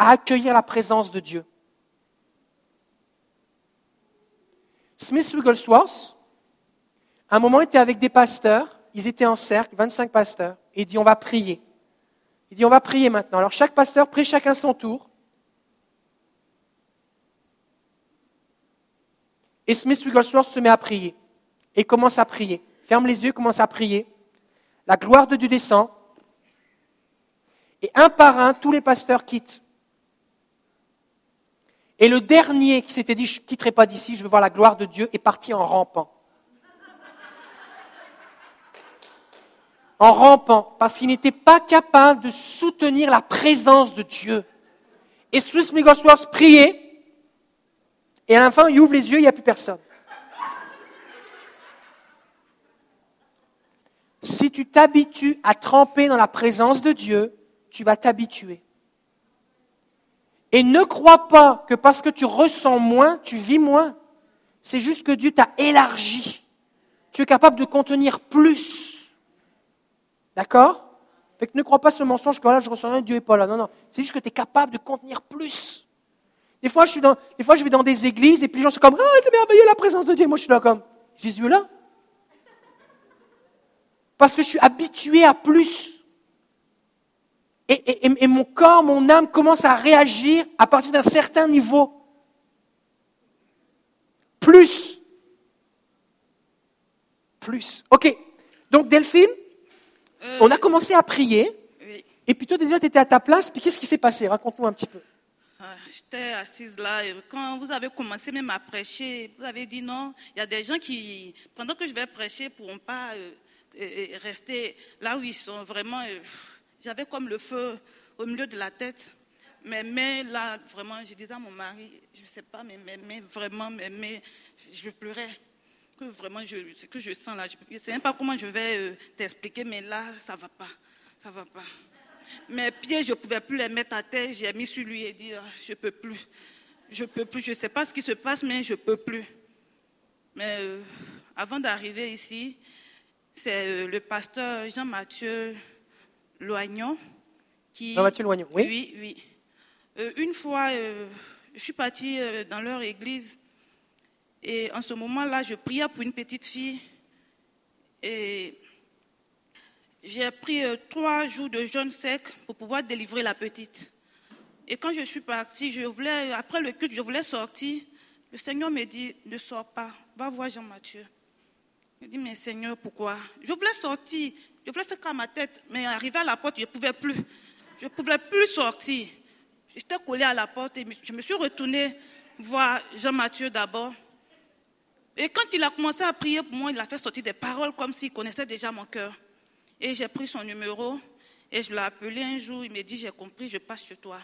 accueillir la présence de Dieu. Smith Wigglesworth, à un moment, était avec des pasteurs, ils étaient en cercle, 25 pasteurs, et il dit, on va prier. Il dit, on va prier maintenant. Alors chaque pasteur prie chacun son tour. Et Smith Wigglesworth se met à prier et commence à prier. Ferme les yeux, commence à prier. La gloire de Dieu descend. Et un par un, tous les pasteurs quittent. Et le dernier qui s'était dit, je ne quitterai pas d'ici, je veux voir la gloire de Dieu, est parti en rampant. En rampant, parce qu'il n'était pas capable de soutenir la présence de Dieu. Et Swiss Wigglesworth priait, et à la fin, il ouvre les yeux, il n'y a plus personne. Si tu t'habitues à tremper dans la présence de Dieu, tu vas t'habituer. Et ne crois pas que parce que tu ressens moins, tu vis moins. C'est juste que Dieu t'a élargi. Tu es capable de contenir plus. D'accord? Fait ne crois pas ce mensonge que là, je ressens rien, Dieu n'est pas là. Non, non. C'est juste que tu es capable de contenir plus. Des fois, je suis dans, des fois, je vais dans des églises et puis les gens sont comme, ah, c'est merveilleux la présence de Dieu. Moi, je suis là comme, Jésus est là? Parce que je suis habitué à plus. Et, mon corps, mon âme commence à réagir à partir d'un certain niveau. Plus. Plus. OK. Donc, Delphine, euh, on a commencé à prier. Et puis toi, déjà, tu étais à ta place. Puis qu'est-ce qui s'est passé? Raconte-nous un petit peu. Ah, j'étais assise là. Et quand vous avez commencé même à prêcher, vous avez dit non. Il y a des gens qui, pendant que je vais prêcher, ne pourront pas euh, rester là où ils sont vraiment. J'avais comme le feu au milieu de la tête. Mais, mais là, vraiment, je disais à mon mari, je ne sais pas, mais, vraiment, mais, je pleurais. Que vraiment, je, ce que je sens là, je ne sais même pas comment je vais euh, t'expliquer, mais là, ça ne va pas. Ça va pas. Mes pieds, je ne pouvais plus les mettre à terre. J'ai mis sur lui et dit, ah, je ne peux plus. Je ne peux plus. Je ne sais pas ce qui se passe, mais je ne peux plus. Mais euh, avant d'arriver ici, c'est euh, le pasteur Jean-Mathieu Loignon. Qui, Jean-Mathieu Loignon, oui. Oui, oui. Euh, une fois, euh, je suis partie euh, dans leur église et en ce moment-là, je priais pour une petite fille et j'ai pris trois jours de jeûne sec pour pouvoir délivrer la petite. Et quand je suis partie, je voulais, après le culte, je voulais sortir. Le Seigneur me dit, ne sors pas, va voir Jean-Mathieu. Je dis, mais Seigneur, pourquoi? Je voulais sortir. Je voulais faire comme ma tête, mais arrivé à la porte, je ne pouvais plus. Je ne pouvais plus sortir. J'étais collée à la porte et je me suis retournée voir Jean-Mathieu d'abord. Et quand il a commencé à prier pour moi, il a fait sortir des paroles comme s'il connaissait déjà mon cœur. Et j'ai pris son numéro et je l'ai appelé un jour. Il m'a dit J'ai compris, je passe chez toi.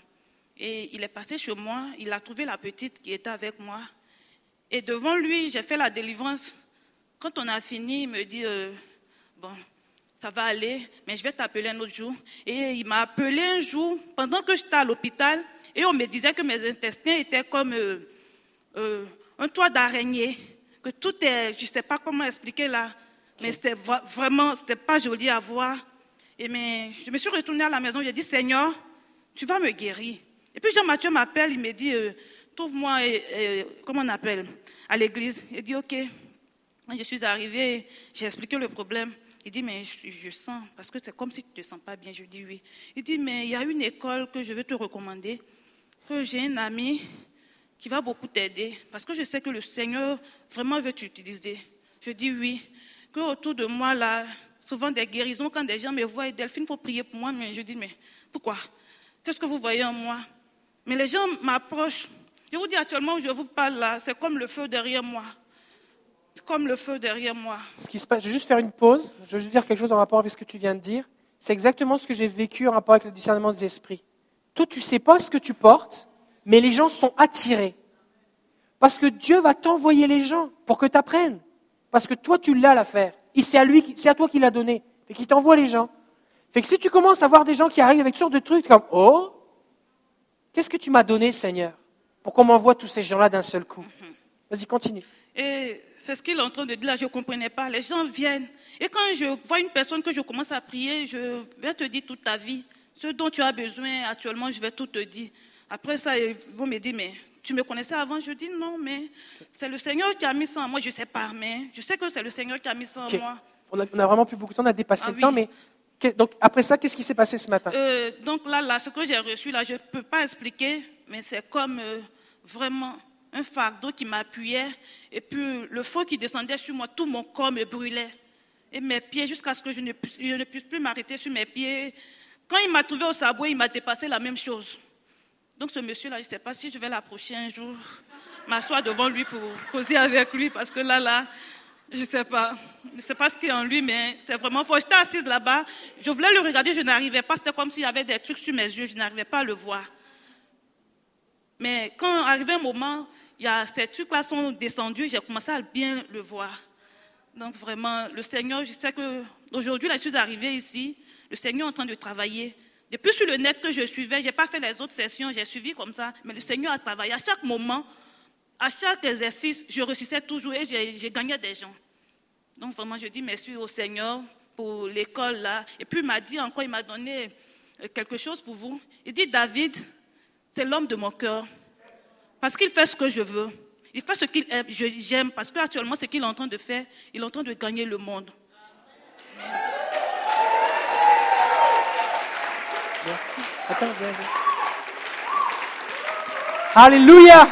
Et il est passé chez moi. Il a trouvé la petite qui était avec moi. Et devant lui, j'ai fait la délivrance. Quand on a fini, il me dit euh, Bon, ça va aller, mais je vais t'appeler un autre jour. Et il m'a appelé un jour pendant que j'étais à l'hôpital et on me disait que mes intestins étaient comme euh, euh, un toit d'araignée, que tout est, je ne sais pas comment expliquer là, mais c'était vraiment, c'était pas joli à voir. Et mais, je me suis retournée à la maison, j'ai dit Seigneur, tu vas me guérir. Et puis Jean-Mathieu m'appelle, il me dit euh, Trouve-moi, comment on appelle, à l'église. Il dit Ok. Quand je suis arrivée, j'ai expliqué le problème. Il dit, mais je, sens, parce que c'est comme si tu ne te sens pas bien. Je dis oui. Il dit, mais il y a une école que je veux te recommander, que j'ai un ami qui va beaucoup t'aider, parce que je sais que le Seigneur vraiment veut t'utiliser. Je dis oui. Que autour de moi, là, souvent des guérisons, quand des gens me voient, Delphine, il faut prier pour moi, mais je dis, mais pourquoi? Qu'est-ce que vous voyez en moi? Mais les gens m'approchent. Je vous dis actuellement, je vous parle là, c'est comme le feu derrière moi comme le feu derrière moi. Ce qui se passe, je vais juste faire une pause. Je vais juste dire quelque chose en rapport avec ce que tu viens de dire. C'est exactement ce que j'ai vécu en rapport avec le discernement des esprits. Toi, tu ne sais pas ce que tu portes, mais les gens sont attirés. Parce que Dieu va t'envoyer les gens pour que tu apprennes. Parce que toi, tu l'as l'affaire. C'est à, lui, c'est à toi qu'il l'a donné. Et qu'il t'envoie les gens. Fait que si tu commences à voir des gens qui arrivent avec toutes sortes de trucs, comme Oh, qu'est-ce que tu m'as donné, Seigneur, pour qu'on m'envoie tous ces gens-là d'un seul coup? Mhm. Vas-y, continue. Et c'est ce qu'il est en train de dire là, je ne comprenais pas. Les gens viennent. Et quand je vois une personne que je commence à prier, je vais te dire toute ta vie. Ce dont tu as besoin actuellement, je vais tout te dire. Après ça, ils vont me dire, mais tu me connaissais avant? Je dis non, mais c'est le Seigneur qui a mis ça en moi. Je ne sais pas, mais je sais que c'est le Seigneur qui a mis ça en moi. On a, vraiment plus beaucoup de temps, on a dépassé ah le temps, mais donc après ça, qu'est-ce qui s'est passé ce matin? Euh, Donc là, là, ce que j'ai reçu, là, je ne peux pas expliquer, mais c'est comme euh, vraiment un fardeau qui m'appuyait, et puis le feu qui descendait sur moi, tout mon corps me brûlait. Et mes pieds, jusqu'à ce que je ne, puisse plus m'arrêter sur mes pieds. Quand il m'a trouvé au sabot, il m'a dépassé la même chose. Donc ce monsieur-là, je ne sais pas si je vais l'approcher un jour, m'asseoir devant lui pour causer avec lui, parce que là, là, je ne sais pas. Je ne sais pas ce qui est en lui, mais c'est vraiment fort. J'étais assise là-bas, je voulais le regarder, je n'arrivais pas. C'était comme s'il y avait des trucs sur mes yeux, je n'arrivais pas à le voir. Mais quand arrivait un moment, y a ces trucs-là sont descendus, j'ai commencé à bien le voir. Donc vraiment, le Seigneur, je sais que aujourd'hui, là, je suis arrivée ici, le Seigneur est en train de travailler. Depuis sur le net que je suivais, je n'ai pas fait les autres sessions, j'ai suivi comme ça, mais le Seigneur a travaillé. À chaque moment, à chaque exercice, je réussissais toujours et j'ai gagné des gens. Donc vraiment, je dis merci au Seigneur pour l'école là. Et puis il m'a dit encore, il m'a donné euh, quelque chose pour vous. Il dit, David, c'est l'homme de mon cœur. Parce qu'il fait ce que je veux. Il fait ce qu'il aime, j'aime. Parce qu'actuellement, ce qu'il est en train de faire, il est en train de gagner le monde. Merci. Attends. Alléluia.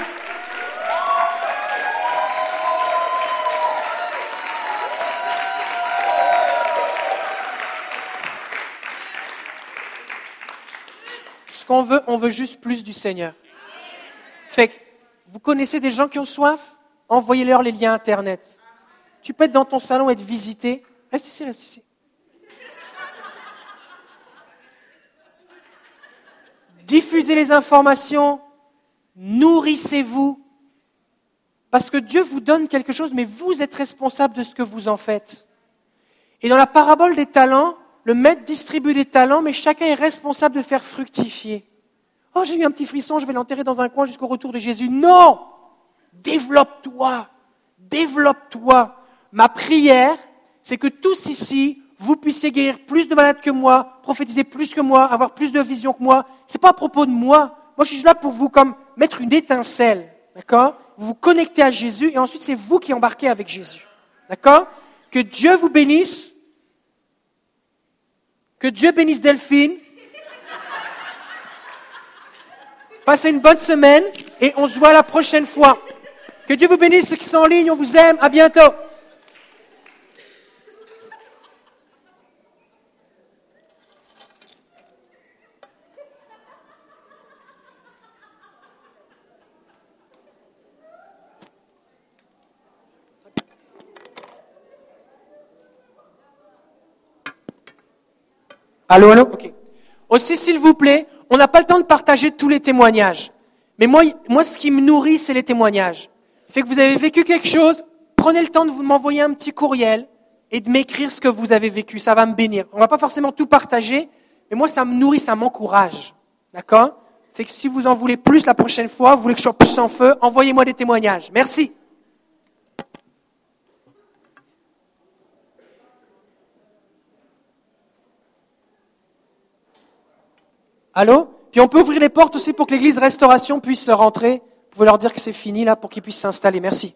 Ce qu'on veut, on veut juste plus du Seigneur. Fait que, vous connaissez des gens qui ont soif? Envoyez-leur les liens Internet. Tu peux être dans ton salon et être visité. Reste ici, reste ici. Diffusez les informations, nourrissez-vous, parce que Dieu vous donne quelque chose, mais vous êtes responsable de ce que vous en faites. Et dans la parabole des talents, le maître distribue les talents, mais chacun est responsable de faire fructifier. Oh, j'ai eu un petit frisson, je vais l'enterrer dans un coin jusqu'au retour de Jésus. Non Développe-toi, développe-toi. Ma prière, c'est que tous ici, vous puissiez guérir plus de malades que moi, prophétiser plus que moi, avoir plus de vision que moi. Ce n'est pas à propos de moi. Moi, je suis là pour vous comme mettre une étincelle. D'accord? Vous vous connectez à Jésus et ensuite c'est vous qui embarquez avec Jésus. D'accord? Que Dieu vous bénisse. Que Dieu bénisse Delphine. Passez une bonne semaine et on se voit la prochaine fois. Que Dieu vous bénisse ceux qui sont en ligne. On vous aime. À bientôt. Allô, allô? Ok. Aussi, s'il vous plaît, on n'a pas le temps de partager tous les témoignages. Mais moi, moi ce qui me nourrit, c'est les témoignages. Fait que vous avez vécu quelque chose, prenez le temps de m'envoyer un petit courriel et de m'écrire ce que vous avez vécu. Ça va me bénir. On ne va pas forcément tout partager, mais moi, ça me nourrit, ça m'encourage. D'accord? Fait que si vous en voulez plus la prochaine fois, vous voulez que je sois plus en feu, envoyez-moi des témoignages. Merci. Allô? Puis on peut ouvrir les portes aussi pour que l'église restauration puisse rentrer. Vous pouvez leur dire que c'est fini là pour qu'ils puissent s'installer. Merci.